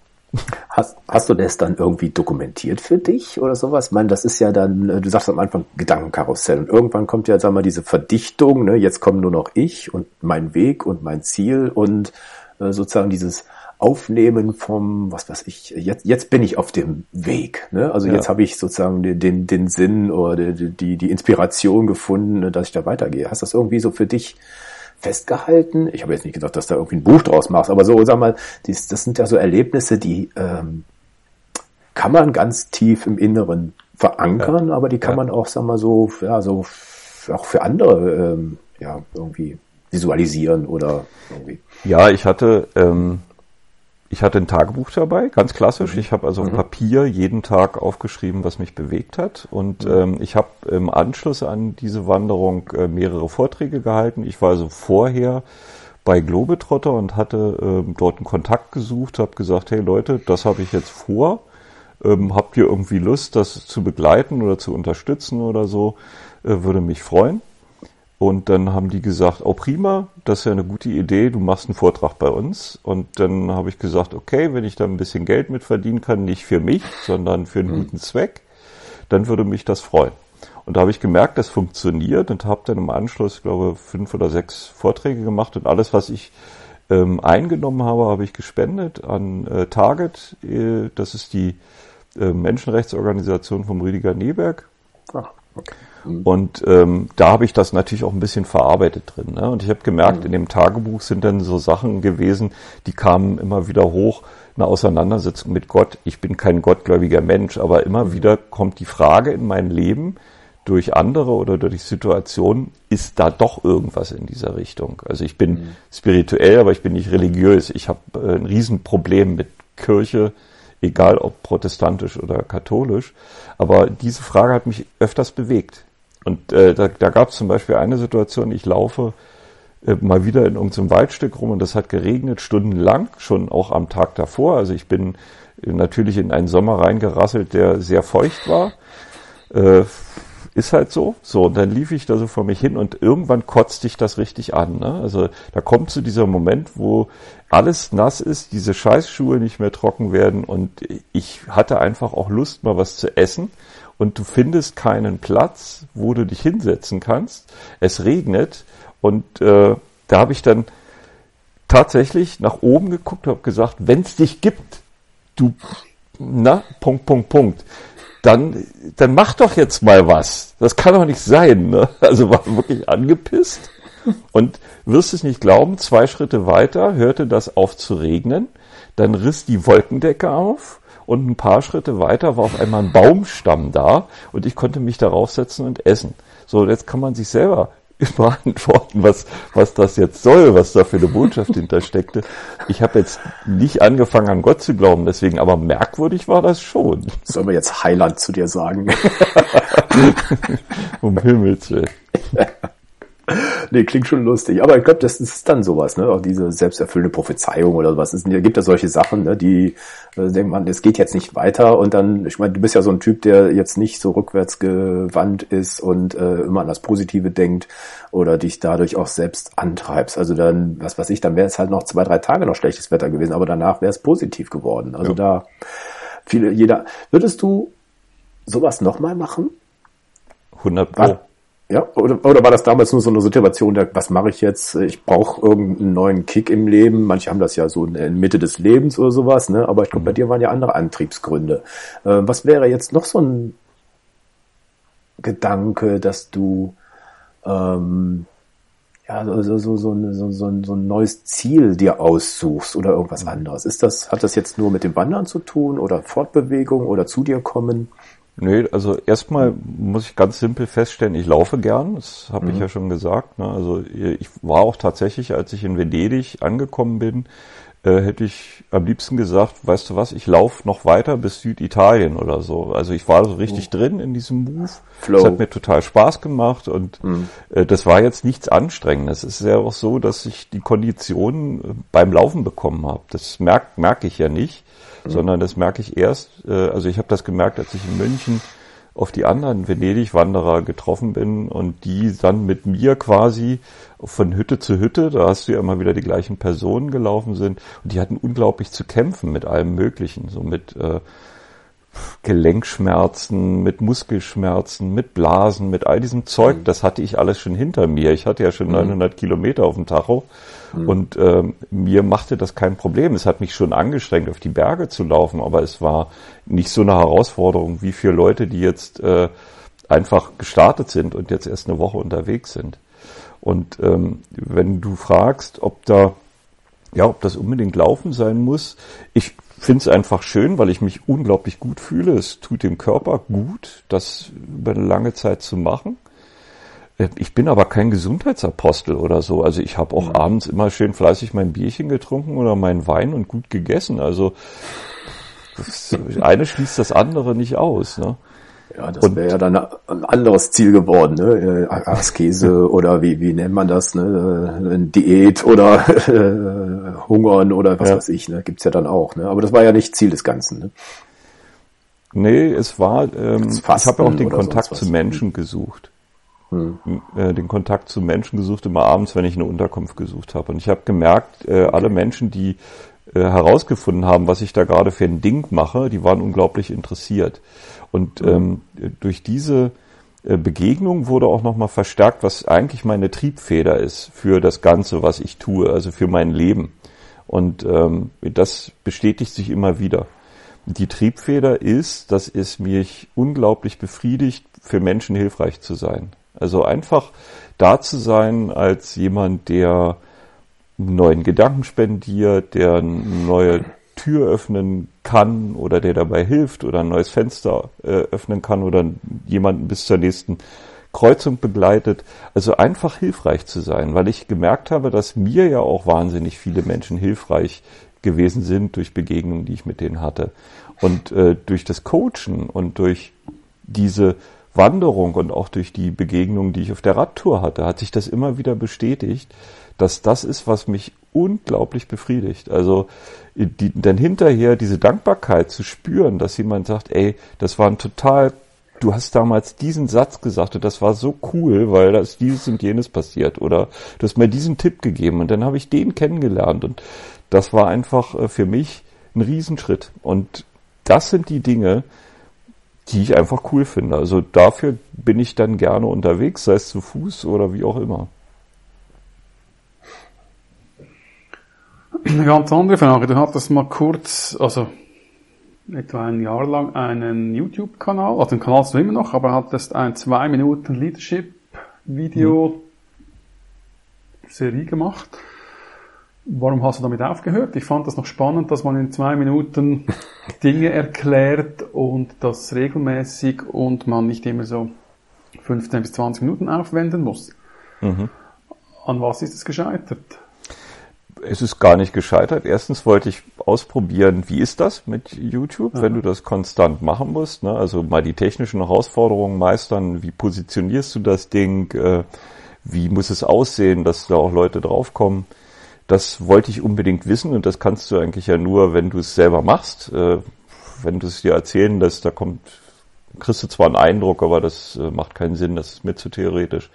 Hast, hast du das dann irgendwie dokumentiert für dich oder sowas? Ich meine, das ist ja dann, äh, du sagst am Anfang Gedankenkarussell und irgendwann kommt ja, sag mal, diese Verdichtung, ne? jetzt kommen nur noch ich und mein Weg und mein Ziel und äh, sozusagen dieses Aufnehmen vom, was weiß ich, jetzt, jetzt bin ich auf dem Weg. Ne? Also ja. jetzt habe ich sozusagen den, den, den Sinn oder die, die, die Inspiration gefunden, dass ich da weitergehe. Hast du das irgendwie so für dich festgehalten? Ich habe jetzt nicht gesagt, dass du da irgendwie ein Buch draus machst, aber so, sag mal, dies, das sind ja so Erlebnisse, die ähm, kann man ganz tief im Inneren verankern, ja. aber die kann ja. man auch, sag mal, so, ja, so auch für andere ähm, ja, irgendwie visualisieren oder irgendwie. Ja, ich hatte, ähm, ich hatte ein Tagebuch dabei, ganz klassisch. Ich habe also mhm. Papier jeden Tag aufgeschrieben, was mich bewegt hat. Und mhm. ähm, ich habe im Anschluss an diese Wanderung äh, mehrere Vorträge gehalten. Ich war also vorher bei Globetrotter und hatte ähm, dort einen Kontakt gesucht, habe gesagt, hey Leute, das habe ich jetzt vor. Ähm, habt ihr irgendwie Lust, das zu begleiten oder zu unterstützen oder so? Äh, würde mich freuen. Und dann haben die gesagt, oh prima, das ist ja eine gute Idee, du machst einen Vortrag bei uns. Und dann habe ich gesagt, okay, wenn ich da ein bisschen Geld mit verdienen kann, nicht für mich, sondern für einen mhm. guten Zweck, dann würde mich das freuen. Und da habe ich gemerkt, das funktioniert und habe dann im Anschluss, ich glaube, fünf oder sechs Vorträge gemacht und alles, was ich ähm, eingenommen habe, habe ich gespendet an äh, Target. Äh, das ist die äh, Menschenrechtsorganisation vom Rüdiger Neberg. Ach, okay. Mhm. Und ähm, da habe ich das natürlich auch ein bisschen verarbeitet drin. Ne? Und ich habe gemerkt, mhm. in dem Tagebuch sind dann so Sachen gewesen, die kamen immer wieder hoch. Eine Auseinandersetzung mit Gott. Ich bin kein gottgläubiger Mensch, aber immer mhm. wieder kommt die Frage in mein Leben durch andere oder durch die Situation, ist da doch irgendwas in dieser Richtung? Also ich bin mhm. spirituell, aber ich bin nicht religiös. Ich habe äh, ein Riesenproblem mit Kirche, egal ob protestantisch oder katholisch. Aber diese Frage hat mich öfters bewegt. Und äh, da, da gab es zum Beispiel eine Situation, ich laufe äh, mal wieder in irgendeinem Waldstück rum und das hat geregnet stundenlang, schon auch am Tag davor. Also ich bin äh, natürlich in einen Sommer reingerasselt, der sehr feucht war. Äh, ist halt so. So, und dann lief ich da so vor mich hin und irgendwann kotzt dich das richtig an. Ne? Also da kommt zu dieser Moment, wo alles nass ist, diese Scheißschuhe nicht mehr trocken werden und ich hatte einfach auch Lust, mal was zu essen und du findest keinen Platz, wo du dich hinsetzen kannst. Es regnet und äh, da habe ich dann tatsächlich nach oben geguckt, habe gesagt, wenn es dich gibt, du, na, Punkt, Punkt, Punkt, dann, dann mach doch jetzt mal was. Das kann doch nicht sein. Ne? Also war wirklich angepisst und wirst es nicht glauben, zwei Schritte weiter hörte das auf zu regnen, dann riss die Wolkendecke auf und ein paar Schritte weiter war auf einmal ein Baumstamm da und ich konnte mich darauf setzen und essen. So, jetzt kann man sich selber (laughs) beantworten, was, was das jetzt soll, was da für eine Botschaft hintersteckte. Ich habe jetzt nicht angefangen an Gott zu glauben, deswegen, aber merkwürdig war das schon. Sollen wir jetzt Heiland zu dir sagen? (laughs) um Himmels Willen. (laughs) (laughs) nee, klingt schon lustig. Aber ich glaube, das ist dann sowas, ne? Auch diese selbsterfüllende Prophezeiung oder was. Es gibt ja solche Sachen, ne? die äh, denkt man, es geht jetzt nicht weiter und dann, ich meine, du bist ja so ein Typ, der jetzt nicht so rückwärts gewandt ist und äh, immer an das Positive denkt oder dich dadurch auch selbst antreibst. Also dann, was weiß ich, dann wäre es halt noch zwei, drei Tage noch schlechtes Wetter gewesen, aber danach wäre es positiv geworden. Also ja. da viele, jeder. Würdest du sowas nochmal machen? 100 Pro. Ja, oder, oder war das damals nur so eine Situation, der, was mache ich jetzt? Ich brauche irgendeinen neuen Kick im Leben. Manche haben das ja so in der Mitte des Lebens oder sowas, ne? Aber ich glaube, bei dir waren ja andere Antriebsgründe. Äh, was wäre jetzt noch so ein Gedanke, dass du ähm, ja, so, so, so, so, so, so, so ein neues Ziel dir aussuchst oder irgendwas anderes. Ist das, hat das jetzt nur mit dem Wandern zu tun oder Fortbewegung oder zu dir kommen? Nee, also erstmal muss ich ganz simpel feststellen, ich laufe gern, das habe mhm. ich ja schon gesagt. Ne? Also ich war auch tatsächlich, als ich in Venedig angekommen bin, äh, hätte ich am liebsten gesagt, weißt du was, ich laufe noch weiter bis Süditalien oder so. Also ich war so richtig mhm. drin in diesem Move. Flow. Das hat mir total Spaß gemacht und mhm. äh, das war jetzt nichts Anstrengendes. Es ist ja auch so, dass ich die Konditionen äh, beim Laufen bekommen habe. Das merke merk ich ja nicht sondern das merke ich erst, äh, also ich habe das gemerkt, als ich in München auf die anderen Venedig-Wanderer getroffen bin und die dann mit mir quasi von Hütte zu Hütte, da hast du ja immer wieder die gleichen Personen gelaufen sind und die hatten unglaublich zu kämpfen mit allem Möglichen, so mit äh, Gelenkschmerzen, mit Muskelschmerzen, mit Blasen, mit all diesem Zeug, mhm. das hatte ich alles schon hinter mir. Ich hatte ja schon 900 mhm. Kilometer auf dem Tacho mhm. und ähm, mir machte das kein Problem. Es hat mich schon angestrengt, auf die Berge zu laufen, aber es war nicht so eine Herausforderung wie für Leute, die jetzt äh, einfach gestartet sind und jetzt erst eine Woche unterwegs sind. Und ähm, wenn du fragst, ob da ja, ob das unbedingt Laufen sein muss, ich finde es einfach schön, weil ich mich unglaublich gut fühle. Es tut dem Körper gut, das über eine lange Zeit zu machen. Äh, ich bin aber kein Gesundheitsapostel oder so. Also ich habe auch mhm. abends immer schön fleißig mein Bierchen getrunken oder meinen Wein und gut gegessen. Also das eine schließt das andere nicht aus. Ne? Ja, das wäre ja dann ein anderes Ziel geworden, ne? Äh, Askese (laughs) oder wie, wie nennt man das, ne? Äh, Diät oder (laughs) äh, Hungern oder was ja. weiß ich, ne? Gibt's ja dann auch, ne? Aber das war ja nicht Ziel des Ganzen, ne? Nee, es war, ähm, ich habe auch den Kontakt zu Menschen gesucht. Hm. Den Kontakt zu Menschen gesucht, immer abends, wenn ich eine Unterkunft gesucht habe. Und ich habe gemerkt, äh, alle Menschen, die äh, herausgefunden haben, was ich da gerade für ein Ding mache, die waren unglaublich interessiert. Und ähm, durch diese äh, Begegnung wurde auch nochmal verstärkt, was eigentlich meine Triebfeder ist für das Ganze, was ich tue, also für mein Leben. Und ähm, das bestätigt sich immer wieder. Die Triebfeder ist, dass es mich unglaublich befriedigt, für Menschen hilfreich zu sein. Also einfach da zu sein als jemand, der neuen Gedanken spendiert, der neue Tür öffnen kann oder der dabei hilft oder ein neues Fenster äh, öffnen kann oder jemanden bis zur nächsten Kreuzung begleitet. Also einfach hilfreich zu sein, weil ich gemerkt habe, dass mir ja auch wahnsinnig viele Menschen hilfreich gewesen sind durch Begegnungen, die ich mit denen hatte. Und äh, durch das Coachen und durch diese Wanderung und auch durch die Begegnungen, die ich auf der Radtour hatte, hat sich das immer wieder bestätigt, dass das ist, was mich unglaublich befriedigt. Also die, dann hinterher diese Dankbarkeit zu spüren, dass jemand sagt, ey, das war ein total, du hast damals diesen Satz gesagt und das war so cool, weil da ist dieses und jenes passiert oder du hast mir diesen Tipp gegeben und dann habe ich den kennengelernt und das war einfach äh, für mich ein Riesenschritt und das sind die Dinge, die ich einfach cool finde. Also dafür bin ich dann gerne unterwegs, sei es zu Fuß oder wie auch immer. Eine ganz andere Frage. Du hattest mal kurz, also etwa ein Jahr lang einen YouTube-Kanal, also den Kanal hast du immer noch, aber hattest ein zwei Minuten Leadership-Video-Serie gemacht. Warum hast du damit aufgehört? Ich fand das noch spannend, dass man in zwei Minuten Dinge erklärt und das regelmäßig und man nicht immer so 15 bis 20 Minuten aufwenden muss. Mhm. An was ist es gescheitert? es ist gar nicht gescheitert. Erstens wollte ich ausprobieren, wie ist das mit YouTube, mhm. wenn du das konstant machen musst. Ne? Also mal die technischen Herausforderungen meistern. Wie positionierst du das Ding? Äh, wie muss es aussehen, dass da auch Leute draufkommen? Das wollte ich unbedingt wissen und das kannst du eigentlich ja nur, wenn du es selber machst. Äh, wenn du es dir erzählen lässt, da kommt, kriegst du zwar einen Eindruck, aber das äh, macht keinen Sinn, das ist mir zu theoretisch.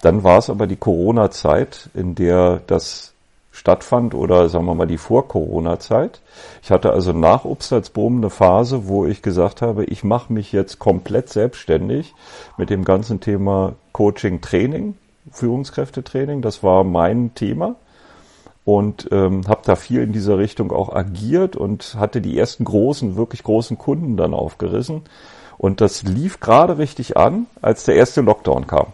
Dann war es aber die Corona-Zeit, in der das stattfand oder sagen wir mal die Vor-Corona-Zeit. Ich hatte also nach Obstalsboom eine Phase, wo ich gesagt habe, ich mache mich jetzt komplett selbstständig mit dem ganzen Thema Coaching, Training, Führungskräftetraining. Das war mein Thema und ähm, habe da viel in dieser Richtung auch agiert und hatte die ersten großen, wirklich großen Kunden dann aufgerissen. Und das lief gerade richtig an, als der erste Lockdown kam.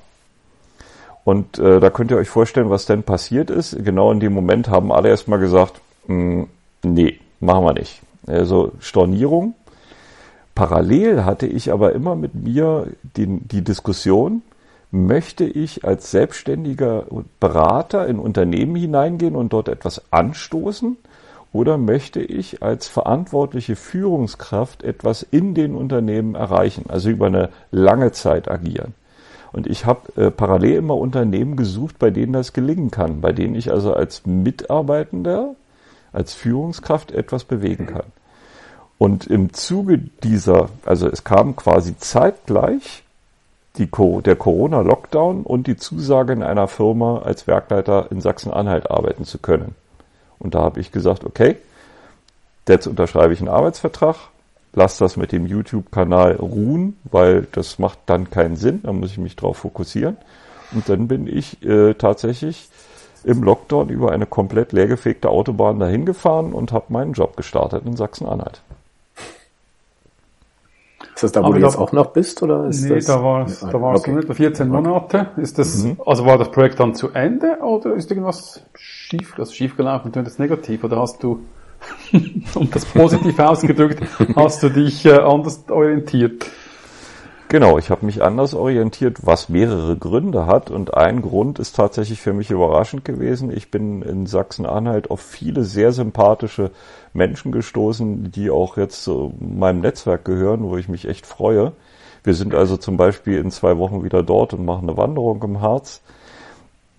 Und äh, da könnt ihr euch vorstellen, was denn passiert ist. Genau in dem Moment haben alle erstmal gesagt, mh, hm, nee, machen wir nicht. Also Stornierung. Parallel hatte ich aber immer mit mir den, die Diskussion, möchte ich als selbstständiger Berater in Unternehmen hineingehen und dort etwas anstoßen? Oder möchte ich als verantwortliche Führungskraft etwas in den Unternehmen erreichen, also über eine lange Zeit agieren? Und ich habe äh, parallel immer Unternehmen gesucht, bei denen das gelingen kann, bei denen ich also als Mitarbeitender, als Führungskraft etwas bewegen kann. Und im Zuge dieser, also es kam quasi zeitgleich die, der Corona-Lockdown und die Zusage in einer Firma als Werkleiter in Sachsen-Anhalt arbeiten zu können. Und da habe ich gesagt, okay, jetzt unterschreibe ich einen Arbeitsvertrag, lasse das mit dem YouTube-Kanal ruhen, weil das macht dann keinen Sinn, da muss ich mich drauf fokussieren. Und dann bin ich äh, tatsächlich im Lockdown über eine komplett leergefegte Autobahn dahin gefahren und habe meinen Job gestartet in Sachsen-Anhalt. Ist das da, wo Aber du jetzt auch noch bist? Oder ist nee, das? da war es da war's okay. nicht, 14 Monate. Ist das, mhm. also war das Projekt dann zu Ende oder ist irgendwas schief, also schief gelaufen, tönt das negativ? Oder hast du, (laughs) um das positiv (laughs) ausgedrückt, (laughs) hast du dich äh, anders orientiert? Genau, ich habe mich anders orientiert, was mehrere Gründe hat. Und ein Grund ist tatsächlich für mich überraschend gewesen. Ich bin in Sachsen-Anhalt auf viele sehr sympathische Menschen gestoßen, die auch jetzt zu meinem Netzwerk gehören, wo ich mich echt freue. Wir sind also zum Beispiel in zwei Wochen wieder dort und machen eine Wanderung im Harz.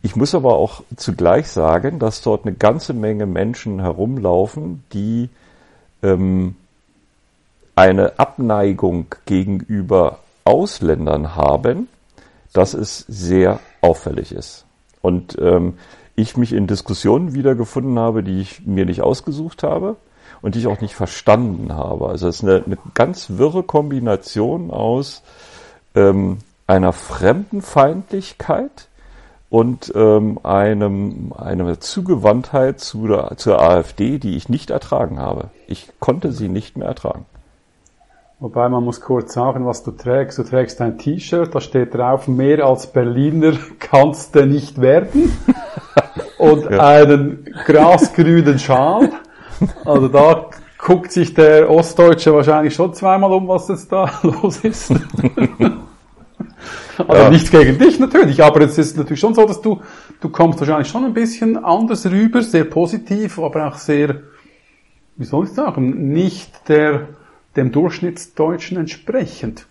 Ich muss aber auch zugleich sagen, dass dort eine ganze Menge Menschen herumlaufen, die ähm, eine Abneigung gegenüber Ausländern haben, dass es sehr auffällig ist. Und ähm, ich mich in Diskussionen wiedergefunden habe, die ich mir nicht ausgesucht habe und die ich auch nicht verstanden habe. Also es ist eine, eine ganz wirre Kombination aus ähm, einer Fremdenfeindlichkeit und ähm, einem, einer Zugewandtheit zu der, zur AfD, die ich nicht ertragen habe. Ich konnte sie nicht mehr ertragen. Wobei man muss kurz sagen, was du trägst. Du trägst ein T-Shirt, da steht drauf, mehr als Berliner (laughs) kannst du nicht werden. (laughs) Und ja. einen grasgrünen Schal. Also da guckt sich der Ostdeutsche wahrscheinlich schon zweimal um, was jetzt da (laughs) los ist. also ja. nichts gegen dich natürlich, aber es ist natürlich schon so, dass du, du kommst wahrscheinlich schon ein bisschen anders rüber, sehr positiv, aber auch sehr, wie soll ich sagen, nicht der, dem Durchschnittsdeutschen entsprechend.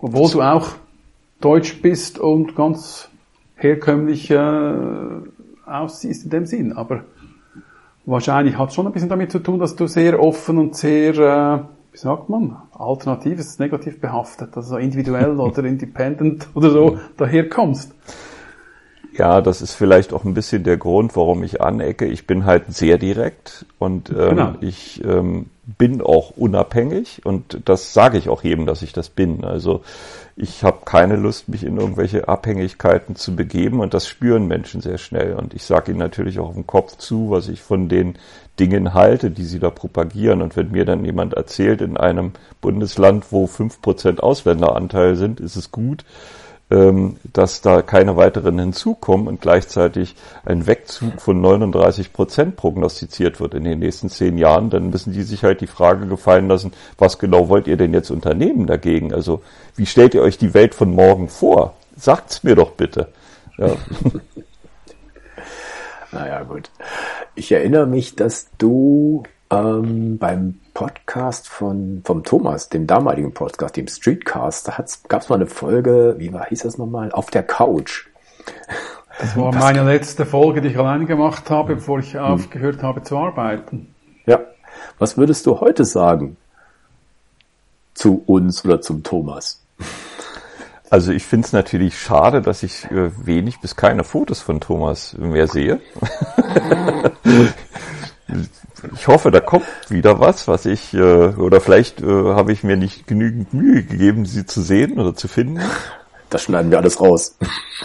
Obwohl du auch Deutsch bist und ganz herkömmlich äh, aussiehst in dem Sinn. Aber wahrscheinlich hat es schon ein bisschen damit zu tun, dass du sehr offen und sehr, äh, wie sagt man, alternativ ist negativ behaftet, also individuell (laughs) oder independent oder so daherkommst. Ja, das ist vielleicht auch ein bisschen der Grund, warum ich anecke. Ich bin halt sehr direkt und ähm, genau. ich ähm, bin auch unabhängig und das sage ich auch jedem, dass ich das bin. Also ich habe keine Lust, mich in irgendwelche Abhängigkeiten zu begeben und das spüren Menschen sehr schnell. Und ich sage ihnen natürlich auch im Kopf zu, was ich von den Dingen halte, die sie da propagieren. Und wenn mir dann jemand erzählt, in einem Bundesland, wo fünf Prozent Ausländeranteil sind, ist es gut, dass da keine weiteren hinzukommen und gleichzeitig ein Wegzug von 39 Prozent prognostiziert wird in den nächsten zehn Jahren, dann müssen die sich halt die Frage gefallen lassen, was genau wollt ihr denn jetzt unternehmen dagegen? Also wie stellt ihr euch die Welt von morgen vor? Sagt's mir doch bitte. Ja. (laughs) naja, gut. Ich erinnere mich, dass du ähm, beim Podcast von vom Thomas, dem damaligen Podcast, dem Streetcast, da gab es mal eine Folge, wie war, hieß das nochmal, auf der Couch. Das war Was meine letzte Folge, die ich alleine gemacht habe, bevor ich hm. aufgehört habe zu arbeiten. Ja. Was würdest du heute sagen zu uns oder zum Thomas? Also ich finde es natürlich schade, dass ich äh, wenig bis keine Fotos von Thomas mehr sehe. (laughs) ich hoffe, da kommt wieder was, was ich, äh, oder vielleicht äh, habe ich mir nicht genügend Mühe gegeben, sie zu sehen oder zu finden. Das schneiden wir alles raus.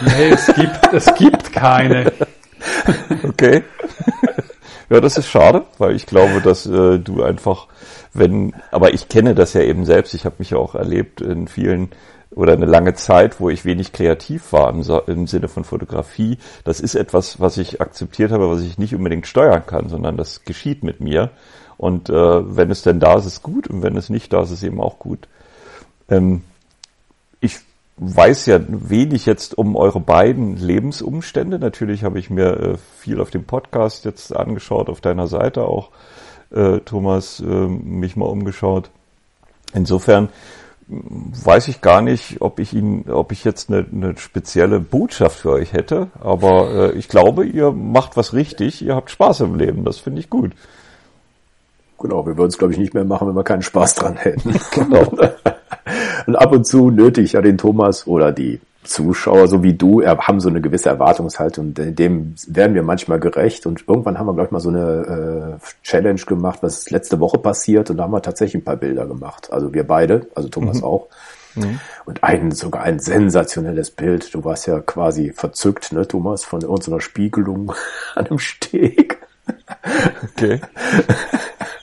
Nee, es gibt, es gibt keine. Okay. Ja, das ist schade, weil ich glaube, dass äh, du einfach, wenn, aber ich kenne das ja eben selbst, ich habe mich ja auch erlebt in vielen oder eine lange Zeit, wo ich wenig kreativ war im, im, Sinne von Fotografie. Das ist etwas, was ich akzeptiert habe, was ich nicht unbedingt steuern kann, sondern das geschieht mit mir. Und äh, wenn es denn da ist, ist gut und wenn es nicht da ist, ist eben auch gut. Ähm, ich weiß ja wenig jetzt um eure beiden Lebensumstände. Natürlich habe ich mir äh, viel auf dem Podcast jetzt angeschaut, auf deiner Seite auch, äh, Thomas, äh, mich mal umgeschaut. Insofern weiß ich gar nicht, ob ich ihn, ob ich jetzt eine, eine spezielle Botschaft für euch hätte, aber äh, ich glaube, ihr macht was richtig, ihr habt Spaß im Leben, das finde ich gut. Genau, wir würden es, glaube ich, nicht mehr machen, wenn wir keinen Spaß dran hätten. genau. (laughs) und ab und zu nötig ja den Thomas oder die Zuschauer, so wie du, haben so eine gewisse Erwartungshaltung, dem werden wir manchmal gerecht und irgendwann haben wir, glaube ich, mal so eine äh, Challenge gemacht, was ist letzte Woche passiert und da haben wir tatsächlich ein paar Bilder gemacht. Also wir beide, also Thomas mhm. auch. Mhm. Und ein, sogar ein sensationelles Bild. Du warst ja quasi verzückt, ne, Thomas, von unserer Spiegelung (laughs) an einem Steg. Okay.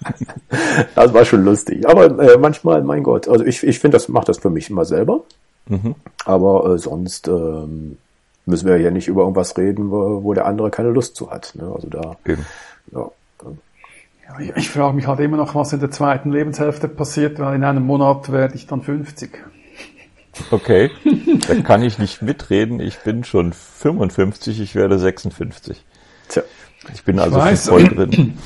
(laughs) das war schon lustig. Aber äh, manchmal, mein Gott, also ich, ich finde, das macht das für mich immer selber. Mhm. Aber äh, sonst ähm, müssen wir ja nicht über irgendwas reden, wo, wo der andere keine Lust zu hat. Ne? Also da. Eben. Ja, ja, ich, ich frage mich halt immer noch, was in der zweiten Lebenshälfte passiert, weil in einem Monat werde ich dann 50. Okay, (laughs) da kann ich nicht mitreden. Ich bin schon 55, ich werde 56. Tja. Ich bin also weiß, voll drin.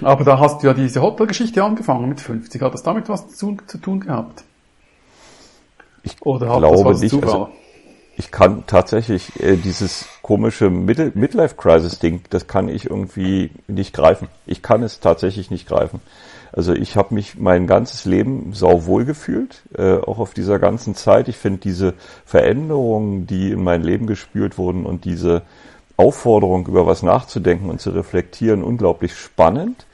Aber da hast du ja diese Hotelgeschichte angefangen mit 50. Hat das damit was zu, zu tun gehabt? Ich Oder hat glaube nicht. Also, ich kann tatsächlich äh, dieses komische Midlife-Crisis-Ding, das kann ich irgendwie nicht greifen. Ich kann es tatsächlich nicht greifen. Also ich habe mich mein ganzes Leben sauwohl gefühlt, äh, auch auf dieser ganzen Zeit. Ich finde diese Veränderungen, die in mein Leben gespürt wurden und diese Aufforderung, über was nachzudenken und zu reflektieren, unglaublich spannend.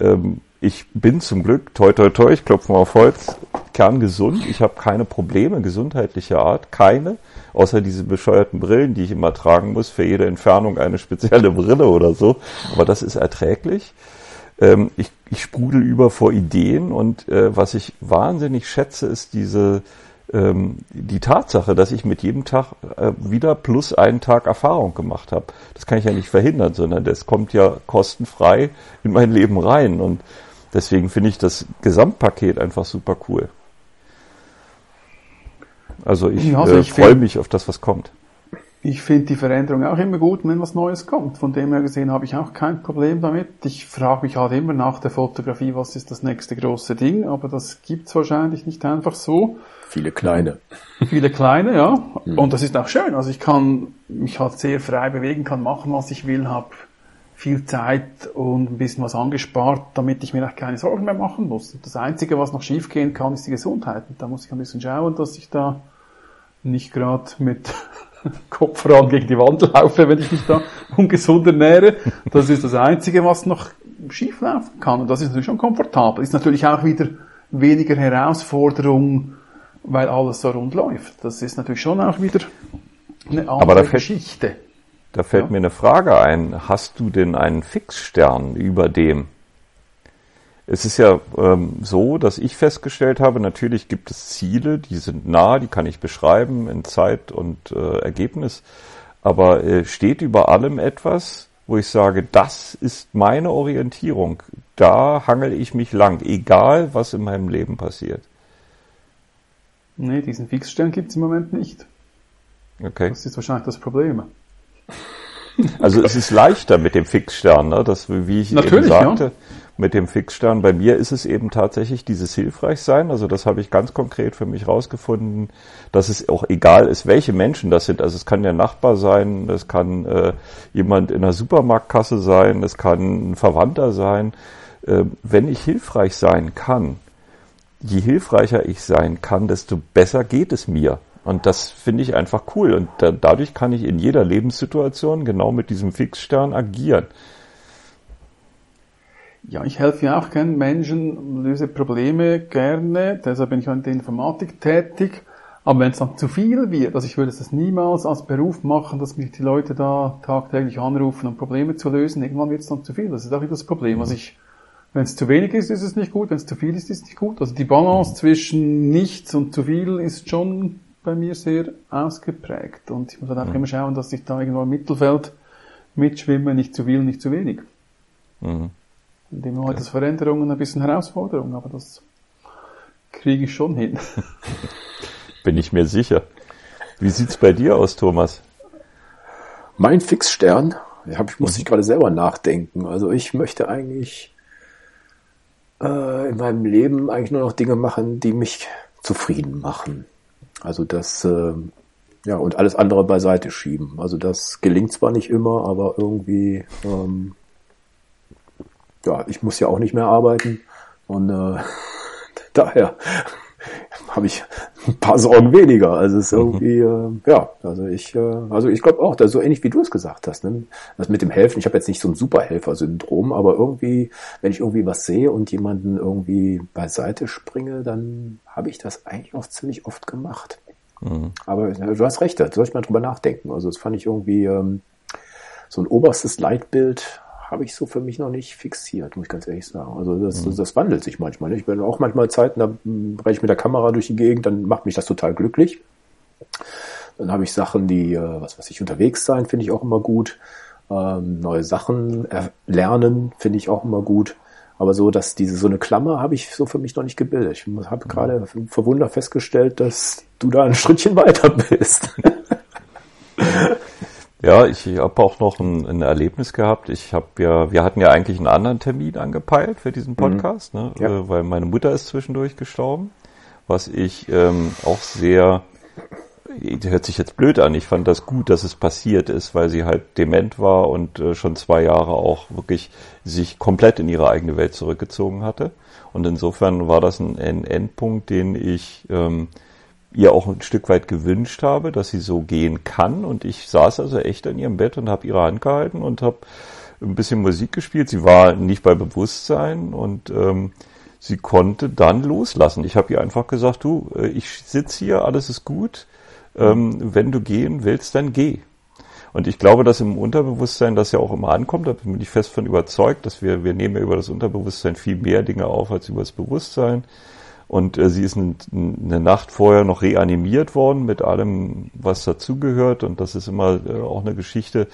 Ähm, ich bin zum Glück, toi toi toi, ich klopfe mal auf Holz, kerngesund. Ich habe keine Probleme gesundheitlicher Art, keine, außer diese bescheuerten Brillen, die ich immer tragen muss, für jede Entfernung eine spezielle Brille oder so. Aber das ist erträglich. Ähm, ich, ich sprudel über vor Ideen und äh, was ich wahnsinnig schätze, ist diese ähm, die Tatsache, dass ich mit jedem Tag äh, wieder plus einen Tag Erfahrung gemacht habe. Das kann ich ja nicht verhindern, sondern das kommt ja kostenfrei in mein Leben rein. Und deswegen finde ich das Gesamtpaket einfach super cool. Also ich, also ich äh, freue mich auf das, was kommt. Ich finde die Veränderung auch immer gut, wenn was Neues kommt. Von dem her gesehen habe ich auch kein Problem damit. Ich frage mich halt immer nach der Fotografie, was ist das nächste große Ding, aber das gibt's wahrscheinlich nicht einfach so. Viele kleine. Viele kleine, ja. (laughs) Mhm. Und das ist auch schön. Also ich kann mich halt sehr frei bewegen, kann machen, was ich will, habe viel Zeit und ein bisschen was angespart, damit ich mir auch keine Sorgen mehr machen muss. Das Einzige, was noch schiefgehen kann, ist die Gesundheit. Und da muss ich ein bisschen schauen, dass ich da nicht gerade mit (laughs) Kopf voran gegen die Wand laufe, wenn ich mich da (laughs) ungesund ernähre. Das ist das Einzige, was noch schief laufen kann. Und das ist natürlich schon komfortabel. Ist natürlich auch wieder weniger Herausforderung, weil alles so rund läuft. Das ist natürlich schon auch wieder eine andere Aber da Geschichte. Da fällt ja. mir eine Frage ein. Hast du denn einen Fixstern über dem? Es ist ja ähm, so, dass ich festgestellt habe, natürlich gibt es Ziele, die sind nah, die kann ich beschreiben in Zeit und äh, Ergebnis. Aber äh, steht über allem etwas, wo ich sage, das ist meine Orientierung. Da hangel ich mich lang, egal was in meinem Leben passiert. Nee, diesen Fixstern gibt es im Moment nicht. Okay. Das ist wahrscheinlich das Problem. Also es ist leichter mit dem Fixstern, ne? das, wie ich Natürlich, eben sagte, ja. mit dem Fixstern. Bei mir ist es eben tatsächlich dieses Hilfreichsein. Also das habe ich ganz konkret für mich rausgefunden, dass es auch egal ist, welche Menschen das sind. Also es kann der Nachbar sein, es kann äh, jemand in der Supermarktkasse sein, es kann ein Verwandter sein. Äh, wenn ich hilfreich sein kann, je hilfreicher ich sein kann, desto besser geht es mir. Und das finde ich einfach cool. Und da, dadurch kann ich in jeder Lebenssituation genau mit diesem Fixstern agieren. Ja, ich helfe ja auch gerne Menschen, löse Probleme gerne, deshalb bin ich auch in der Informatik tätig. Aber wenn es dann zu viel wird, also ich würde das niemals als Beruf machen, dass mich die Leute da tagtäglich anrufen, um Probleme zu lösen, irgendwann wird es dann zu viel. Das ist auch wieder das Problem. Also ich wenn es zu wenig ist, ist es nicht gut. Wenn es zu viel ist, ist es nicht gut. Also die Balance zwischen nichts und zu viel ist schon bei mir sehr ausgeprägt. Und ich muss halt einfach mhm. immer schauen, dass ich da irgendwo im Mittelfeld mitschwimme, nicht zu viel, nicht zu wenig. Mhm. In dem Moment okay. ist Veränderungen ein bisschen Herausforderung, aber das kriege ich schon hin. (laughs) Bin ich mir sicher. Wie sieht's bei dir aus, Thomas? Mein Fixstern, hab, ich muss ich gerade selber nachdenken. Also ich möchte eigentlich äh, in meinem Leben eigentlich nur noch Dinge machen, die mich zufrieden machen. Also das, äh, ja, und alles andere beiseite schieben. Also das gelingt zwar nicht immer, aber irgendwie, ähm, ja, ich muss ja auch nicht mehr arbeiten und äh, (laughs) daher (laughs) habe ich ein paar Sorgen weniger. Also es ist irgendwie, mhm. äh, ja, also ich, äh, also ich glaube auch, dass so ähnlich wie du es gesagt hast, ne? das mit dem Helfen, ich habe jetzt nicht so ein Superhelfer-Syndrom, aber irgendwie, wenn ich irgendwie was sehe und jemanden irgendwie beiseite springe, dann habe ich das eigentlich auch ziemlich oft gemacht. Mhm. Aber ja, du hast recht, da soll ich mal drüber nachdenken. Also das fand ich irgendwie ähm, so ein oberstes Leitbild habe ich so für mich noch nicht fixiert, muss ich ganz ehrlich sagen. Also das, mhm. das wandelt sich manchmal. Ich bin auch manchmal Zeiten, da breche ich mit der Kamera durch die Gegend, dann macht mich das total glücklich. Dann habe ich Sachen, die, äh, was weiß ich, unterwegs sein, finde ich auch immer gut. Ähm, neue Sachen lernen, finde ich auch immer gut. Aber so, dass diese so eine Klammer habe ich so für mich noch nicht gebildet. Ich habe gerade verwundert festgestellt, dass du da ein Schrittchen weiter (laughs) bist. Ja, ich habe auch noch ein, ein, Erlebnis gehabt. Ich habe ja, wir hatten ja eigentlich einen anderen Termin angepeilt für diesen mhm. Podcast, mhm. ne? Ja. Äh, weil meine Mutter ist zwischendurch gestorben, was ich ähm, auch sehr hört sich jetzt blöd an. Ich fand das gut, dass es passiert ist, weil sie halt dement war und äh, schon zwei Jahre auch wirklich sich komplett in ihre eigene Welt zurückgezogen hatte. Und insofern war das ein, ein Endpunkt, den ich ähm, ihr auch ein Stück weit gewünscht habe, dass sie so gehen kann. Und ich saß also echt an ihrem Bett und habe ihre Hand gehalten und habe ein bisschen Musik gespielt. Sie war nicht bei Bewusstsein und ähm, sie konnte dann loslassen. Ich habe ihr einfach gesagt, du, äh, ich sitze hier, alles ist gut. Ähm, wenn du gehen willst, dann geh. Und ich glaube, dass im Unterbewusstsein das ja auch immer ankommt, da bin ich fest von überzeugt, dass wir, wir nehmen ja über das Unterbewusstsein viel mehr Dinge auf als über das Bewusstsein. Und äh, sie ist ein, eine Nacht vorher noch reanimiert worden mit allem, was dazugehört. Und das ist immer äh, auch eine Geschichte,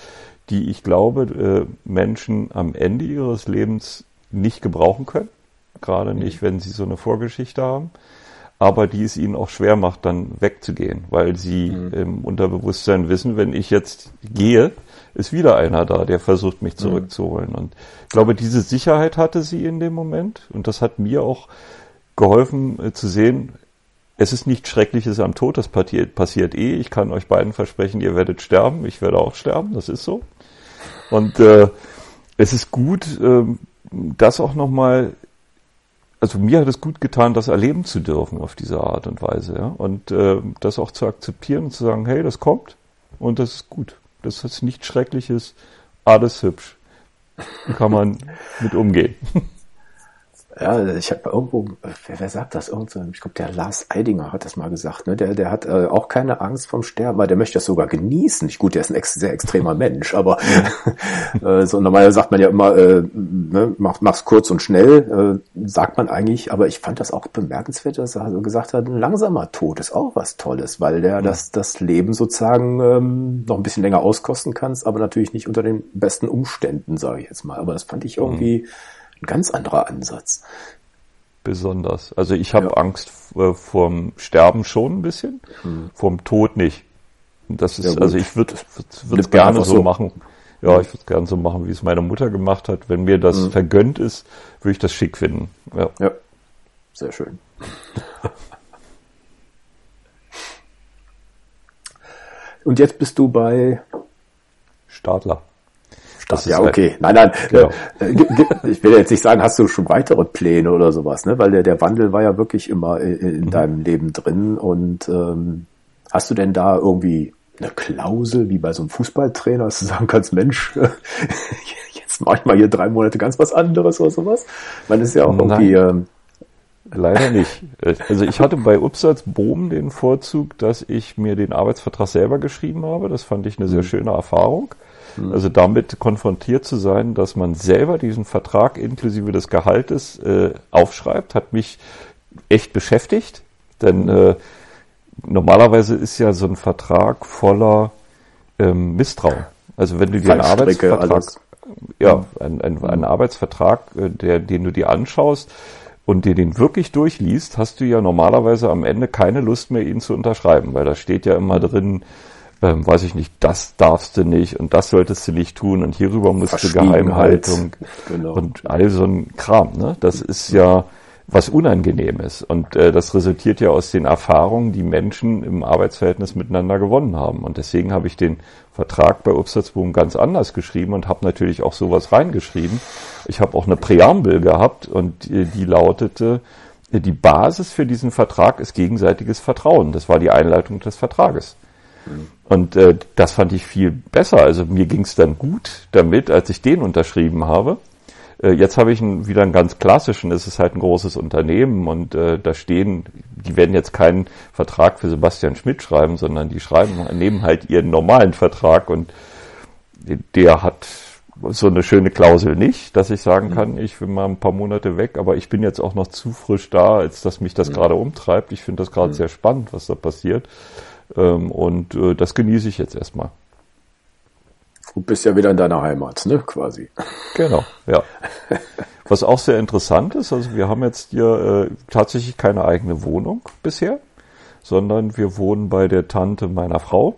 die ich glaube, äh, Menschen am Ende ihres Lebens nicht gebrauchen können. Gerade mhm. nicht, wenn sie so eine Vorgeschichte haben. Aber die es ihnen auch schwer macht, dann wegzugehen, weil sie mhm. im Unterbewusstsein wissen, wenn ich jetzt gehe, ist wieder einer da, der versucht, mich mhm. zurückzuholen. Und ich glaube, diese Sicherheit hatte sie in dem Moment. Und das hat mir auch geholfen äh, zu sehen, es ist nichts Schreckliches am Tod, das passiert, passiert eh. Ich kann euch beiden versprechen, ihr werdet sterben, ich werde auch sterben, das ist so. Und äh, es ist gut, äh, das auch nochmal, also mir hat es gut getan, das erleben zu dürfen auf diese Art und Weise. Ja? Und äh, das auch zu akzeptieren und zu sagen, hey, das kommt und das ist gut. Das ist nichts Schreckliches, alles hübsch. Kann man mit umgehen. (laughs) Ja, ich habe irgendwo, wer, wer sagt das? Irgend so, ich glaube, der Lars Eidinger hat das mal gesagt. Ne? Der, der hat äh, auch keine Angst vom Sterben, weil der möchte das sogar genießen. Ich, gut, der ist ein ex, sehr extremer Mensch, aber (laughs) äh, so normalerweise sagt man ja immer, äh, ne, mach, mach's kurz und schnell, äh, sagt man eigentlich. Aber ich fand das auch bemerkenswert, dass er gesagt hat, ein langsamer Tod ist auch was Tolles, weil der das, das Leben sozusagen ähm, noch ein bisschen länger auskosten kannst, aber natürlich nicht unter den besten Umständen, sage ich jetzt mal. Aber das fand ich irgendwie. Mhm ganz anderer Ansatz. Besonders. Also ich habe ja. Angst äh, vorm Sterben schon ein bisschen, hm. vorm Tod nicht. Das ist, ja, also ich würde es gerne so, so machen. Ja, hm. ich würde es gerne so machen, wie es meine Mutter gemacht hat. Wenn mir das hm. vergönnt ist, würde ich das schick finden. Ja, ja. sehr schön. (laughs) Und jetzt bist du bei Stadler. Das ja, okay. Nein, nein. Genau. Äh, ich will jetzt nicht sagen, hast du schon weitere Pläne oder sowas, ne? Weil der, der Wandel war ja wirklich immer in, in mhm. deinem Leben drin. Und ähm, hast du denn da irgendwie eine Klausel, wie bei so einem Fußballtrainer, dass du sagen kannst, Mensch, (laughs) jetzt mach ich mal hier drei Monate ganz was anderes oder sowas? Man ist ja auch irgendwie. Ähm, Leider nicht. Also ich hatte bei Upsatz Bohm den Vorzug, dass ich mir den Arbeitsvertrag selber geschrieben habe. Das fand ich eine sehr mhm. schöne Erfahrung. Mhm. Also damit konfrontiert zu sein, dass man selber diesen Vertrag inklusive des Gehaltes äh, aufschreibt, hat mich echt beschäftigt. Denn äh, normalerweise ist ja so ein Vertrag voller ähm, Misstrauen. Also wenn du dir einen Arbeitsvertrag, alles. ja, ein, ein, einen Arbeitsvertrag, äh, der, den du dir anschaust und dir den wirklich durchliest, hast du ja normalerweise am Ende keine Lust mehr, ihn zu unterschreiben, weil da steht ja immer drin, ähm, weiß ich nicht, das darfst du nicht und das solltest du nicht tun und hierüber musst du Geheimhaltung genau. und all so ein Kram. Ne? Das ist ja was Unangenehmes und äh, das resultiert ja aus den Erfahrungen, die Menschen im Arbeitsverhältnis miteinander gewonnen haben. Und deswegen habe ich den Vertrag bei Upsatzboom ganz anders geschrieben und habe natürlich auch sowas reingeschrieben. Ich habe auch eine Präambel gehabt und äh, die lautete, die Basis für diesen Vertrag ist gegenseitiges Vertrauen. Das war die Einleitung des Vertrages. Und äh, das fand ich viel besser. Also mir ging es dann gut damit, als ich den unterschrieben habe. Äh, jetzt habe ich einen, wieder einen ganz klassischen, es ist halt ein großes Unternehmen und äh, da stehen, die werden jetzt keinen Vertrag für Sebastian Schmidt schreiben, sondern die schreiben, nehmen halt ihren normalen Vertrag und der hat so eine schöne Klausel nicht, dass ich sagen kann, ich will mal ein paar Monate weg, aber ich bin jetzt auch noch zu frisch da, als dass mich das gerade umtreibt. Ich finde das gerade sehr spannend, was da passiert. Ähm, und äh, das genieße ich jetzt erstmal. Du bist ja wieder in deiner Heimat, ne, quasi. Genau, ja. (laughs) Was auch sehr interessant ist, also wir haben jetzt hier äh, tatsächlich keine eigene Wohnung bisher, sondern wir wohnen bei der Tante meiner Frau.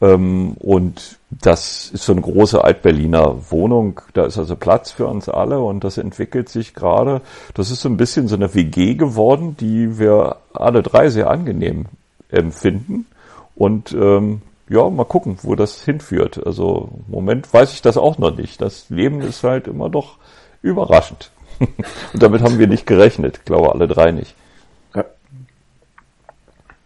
Ähm, und das ist so eine große Altberliner Wohnung. Da ist also Platz für uns alle und das entwickelt sich gerade. Das ist so ein bisschen so eine WG geworden, die wir alle drei sehr angenehm empfinden. Und ähm, ja, mal gucken, wo das hinführt. Also im Moment weiß ich das auch noch nicht. Das Leben ist halt immer doch überraschend. (laughs) Und damit haben wir nicht gerechnet, ich glaube alle drei nicht. Ja,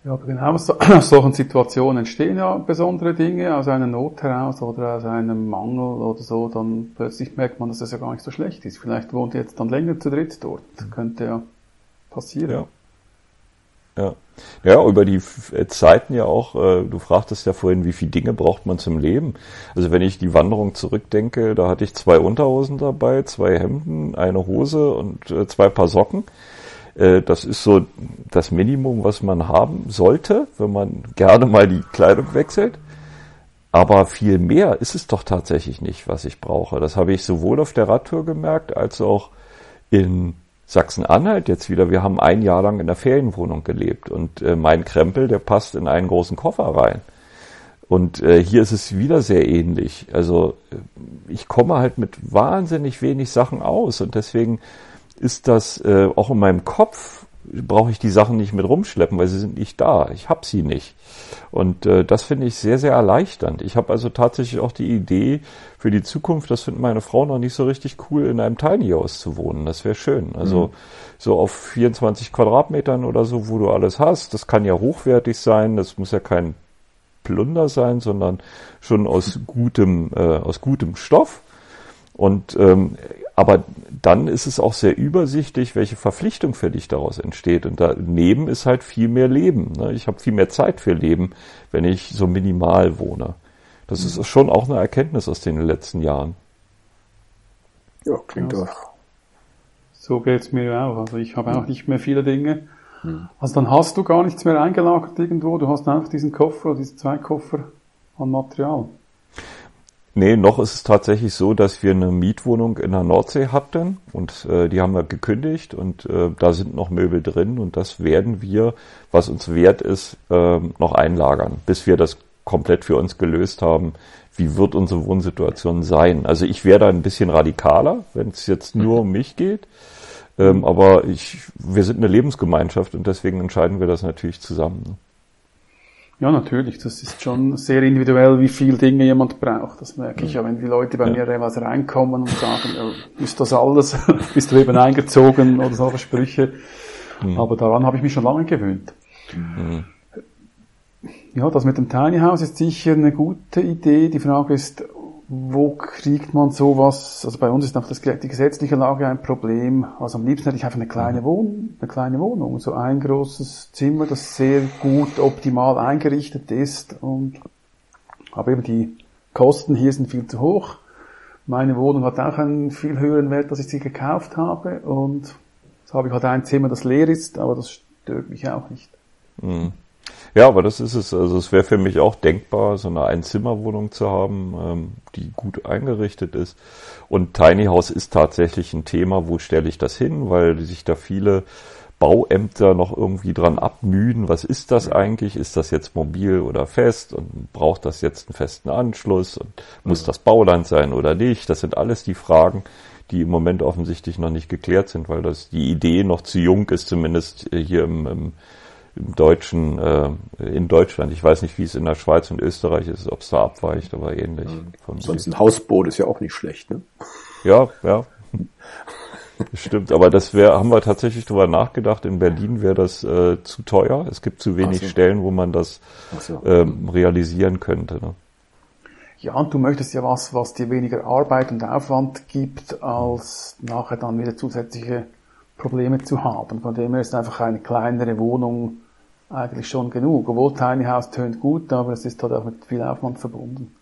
ja aber genau (clears throat) aus solchen Situationen entstehen ja besondere Dinge, aus einer Not heraus oder aus einem Mangel oder so, dann plötzlich merkt man, dass das ja gar nicht so schlecht ist. Vielleicht wohnt ihr jetzt dann länger zu dritt dort. Könnte ja passieren. Ja. Ja. Ja, über die äh, Zeiten ja auch, äh, du fragtest ja vorhin, wie viele Dinge braucht man zum Leben. Also wenn ich die Wanderung zurückdenke, da hatte ich zwei Unterhosen dabei, zwei Hemden, eine Hose und äh, zwei Paar Socken. Das ist so das Minimum, was man haben sollte, wenn man gerne mal die Kleidung wechselt. Aber viel mehr ist es doch tatsächlich nicht, was ich brauche. Das habe ich sowohl auf der Radtour gemerkt, als auch in Sachsen-Anhalt jetzt wieder, wir haben ein Jahr lang in der Ferienwohnung gelebt und äh, mein Krempel, der passt in einen großen Koffer rein. Und äh, hier ist es wieder sehr ähnlich. Also äh, ich komme halt mit wahnsinnig wenig Sachen aus und deswegen ist das äh, auch in meinem Kopf brauche ich die Sachen nicht mit rumschleppen, weil sie sind nicht da. Ich habe sie nicht. Und äh, das finde ich sehr, sehr erleichternd. Ich habe also tatsächlich auch die Idee für die Zukunft, das findet meine Frau noch nicht so richtig cool, in einem Tiny House zu wohnen. Das wäre schön. Also mhm. so auf 24 Quadratmetern oder so, wo du alles hast. Das kann ja hochwertig sein. Das muss ja kein Plunder sein, sondern schon aus gutem, äh, aus gutem Stoff. Und ähm, aber dann ist es auch sehr übersichtlich, welche Verpflichtung für dich daraus entsteht. Und daneben ist halt viel mehr Leben. Ne? Ich habe viel mehr Zeit für Leben, wenn ich so minimal wohne. Das ist schon auch eine Erkenntnis aus den letzten Jahren. Ja, klingt doch. So geht's mir auch. Also ich habe auch nicht mehr viele Dinge. Hm. Also dann hast du gar nichts mehr eingelagert irgendwo. Du hast einfach diesen Koffer, diese zwei Koffer an Material. Nee, noch ist es tatsächlich so, dass wir eine Mietwohnung in der Nordsee hatten und äh, die haben wir gekündigt und äh, da sind noch Möbel drin und das werden wir, was uns wert ist, äh, noch einlagern, bis wir das komplett für uns gelöst haben. Wie wird unsere Wohnsituation sein? Also ich wäre da ein bisschen radikaler, wenn es jetzt nur um mich geht. Ähm, aber ich, wir sind eine Lebensgemeinschaft und deswegen entscheiden wir das natürlich zusammen. Ja, natürlich. Das ist schon sehr individuell, wie viel Dinge jemand braucht. Das merke ich ja, wenn die Leute bei ja. mir teilweise reinkommen und sagen, ist das alles? (laughs) Bist du eben eingezogen oder solche Sprüche. Mhm. Aber daran habe ich mich schon lange gewöhnt. Mhm. Ja, das mit dem Tiny House ist sicher eine gute Idee. Die Frage ist, wo kriegt man sowas? Also bei uns ist noch das, die gesetzliche Lage ein Problem. Also am liebsten hätte ich einfach eine kleine Wohnung, eine kleine Wohnung, so ein großes Zimmer, das sehr gut optimal eingerichtet ist und aber eben die Kosten hier sind viel zu hoch. Meine Wohnung hat auch einen viel höheren Wert, als ich sie gekauft habe und jetzt habe ich halt ein Zimmer, das leer ist, aber das stört mich auch nicht. Mhm. Ja, aber das ist es. Also es wäre für mich auch denkbar, so eine Einzimmerwohnung zu haben, ähm, die gut eingerichtet ist. Und Tiny House ist tatsächlich ein Thema, wo stelle ich das hin, weil sich da viele Bauämter noch irgendwie dran abmühen. Was ist das eigentlich? Ist das jetzt mobil oder fest? Und braucht das jetzt einen festen Anschluss? Und muss das Bauland sein oder nicht? Das sind alles die Fragen, die im Moment offensichtlich noch nicht geklärt sind, weil das die Idee noch zu jung ist, zumindest hier im, im im Deutschen, äh, in Deutschland. Ich weiß nicht, wie es in der Schweiz und Österreich ist, ob es da abweicht, aber ähnlich. Ja. Sonst ein Hausboot ist ja auch nicht schlecht, ne? Ja, ja. Stimmt, aber das wäre, haben wir tatsächlich drüber nachgedacht. In Berlin wäre das äh, zu teuer. Es gibt zu wenig so. Stellen, wo man das so. ähm, realisieren könnte. Ne? Ja, und du möchtest ja was, was dir weniger Arbeit und Aufwand gibt, als nachher dann wieder zusätzliche Probleme zu haben. Von dem her ist einfach eine kleinere Wohnung eigentlich schon genug. Obwohl Tiny House tönt gut, aber es ist halt auch mit viel Aufwand verbunden.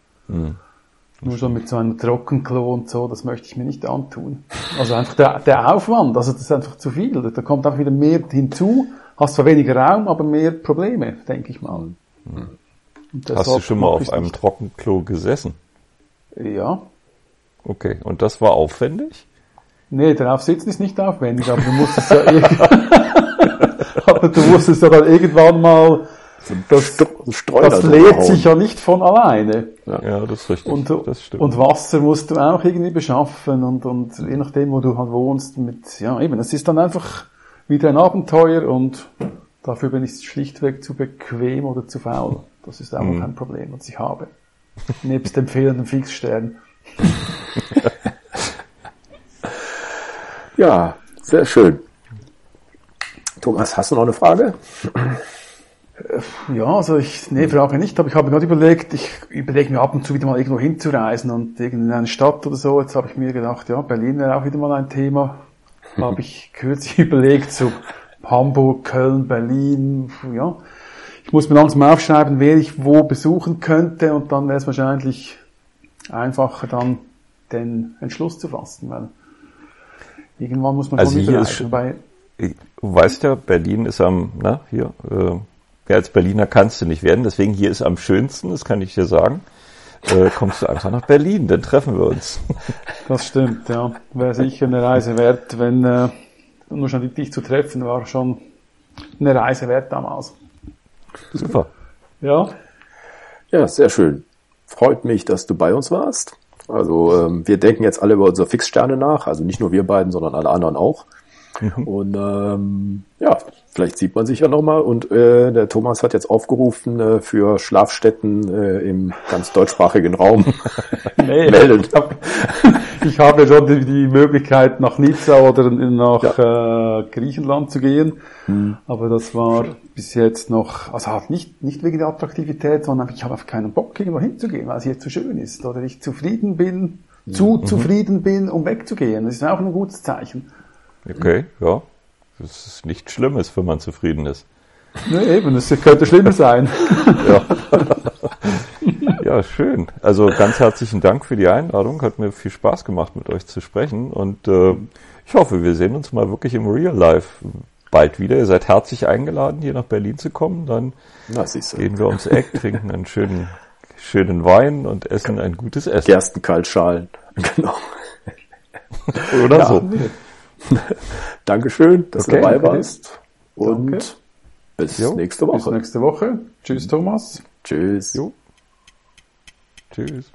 Nur schon mit so einem Trockenklo und so, das möchte ich mir nicht antun. Also einfach der, der Aufwand, also das ist einfach zu viel. Da kommt auch wieder mehr hinzu, hast zwar weniger Raum, aber mehr Probleme, denke ich mal. Und Hast du schon mal auf einem nicht. Trockenklo gesessen? Ja. Okay, und das war aufwendig? Nee, darauf sitzen ist nicht aufwendig, aber du musst es ja (laughs) irg- aber du musst es ja dann irgendwann mal, das, das lädt sich ja nicht von alleine. Ja, das ist richtig. Und, das stimmt. und Wasser musst du auch irgendwie beschaffen und, und je nachdem, wo du halt wohnst, mit, ja eben, es ist dann einfach wieder ein Abenteuer und dafür bin ich schlichtweg zu bequem oder zu faul. Das ist auch Mhm. noch ein Problem, was ich habe. Nebst dem fehlenden Fixstern. (laughs) Ja, sehr schön. Thomas, hast du noch eine Frage? Ja, also ich, nee, Frage nicht, aber ich habe gerade überlegt, ich überlege mir ab und zu wieder mal irgendwo hinzureisen und in eine Stadt oder so. Jetzt habe ich mir gedacht, ja, Berlin wäre auch wieder mal ein Thema. (laughs) habe ich kürzlich (laughs) überlegt, so Hamburg, Köln, Berlin, ja. Ich muss mir langsam aufschreiben, wer ich wo besuchen könnte und dann wäre es wahrscheinlich einfacher dann den Entschluss zu fassen, weil irgendwann muss man Also schon hier ist reisen. Du weißt ja, Berlin ist am, na, hier, äh, ja, als Berliner kannst du nicht werden, deswegen hier ist am schönsten, das kann ich dir sagen. Äh, kommst du einfach nach Berlin, dann treffen wir uns. (laughs) Das stimmt, ja. Wäre sicher eine Reise wert, wenn äh, nur schon dich zu treffen war schon eine Reise wert damals. Super. Ja, Ja, sehr schön. Freut mich, dass du bei uns warst. Also ähm, wir denken jetzt alle über unsere Fixsterne nach, also nicht nur wir beiden, sondern alle anderen auch. Und ähm, ja, vielleicht sieht man sich ja nochmal. Und äh, der Thomas hat jetzt aufgerufen äh, für Schlafstätten äh, im ganz deutschsprachigen Raum. (laughs) nee, Melden. ich habe ich hab ja schon die, die Möglichkeit nach Nizza oder nach äh, Griechenland zu gehen, aber das war bis jetzt noch, also halt nicht, nicht wegen der Attraktivität, sondern ich habe einfach keinen Bock irgendwo hinzugehen, weil es hier zu schön ist oder ich zufrieden bin, zu zufrieden bin, um wegzugehen. Das ist auch ein gutes Zeichen. Okay, ja. Das ist nichts Schlimmes, wenn man zufrieden ist. Ne, eben, es könnte schlimmer sein. (laughs) Ja, schön. Also ganz herzlichen Dank für die Einladung. Hat mir viel Spaß gemacht, mit euch zu sprechen. Und äh, ich hoffe, wir sehen uns mal wirklich im Real Life bald wieder. Ihr seid herzlich eingeladen, hier nach Berlin zu kommen. Dann Na, gehen wir ums Eck, trinken einen schönen, schönen Wein und essen ein gutes Essen. Gerstenkaltschalen. (laughs) Genau. Oder Ja. so. (laughs) Dankeschön, dass Okay, du dabei warst. Und Danke. bis Jo, nächste Bis Woche. nächste Woche. Tschüss, Thomas. Tschüss. Jo. Tschüss.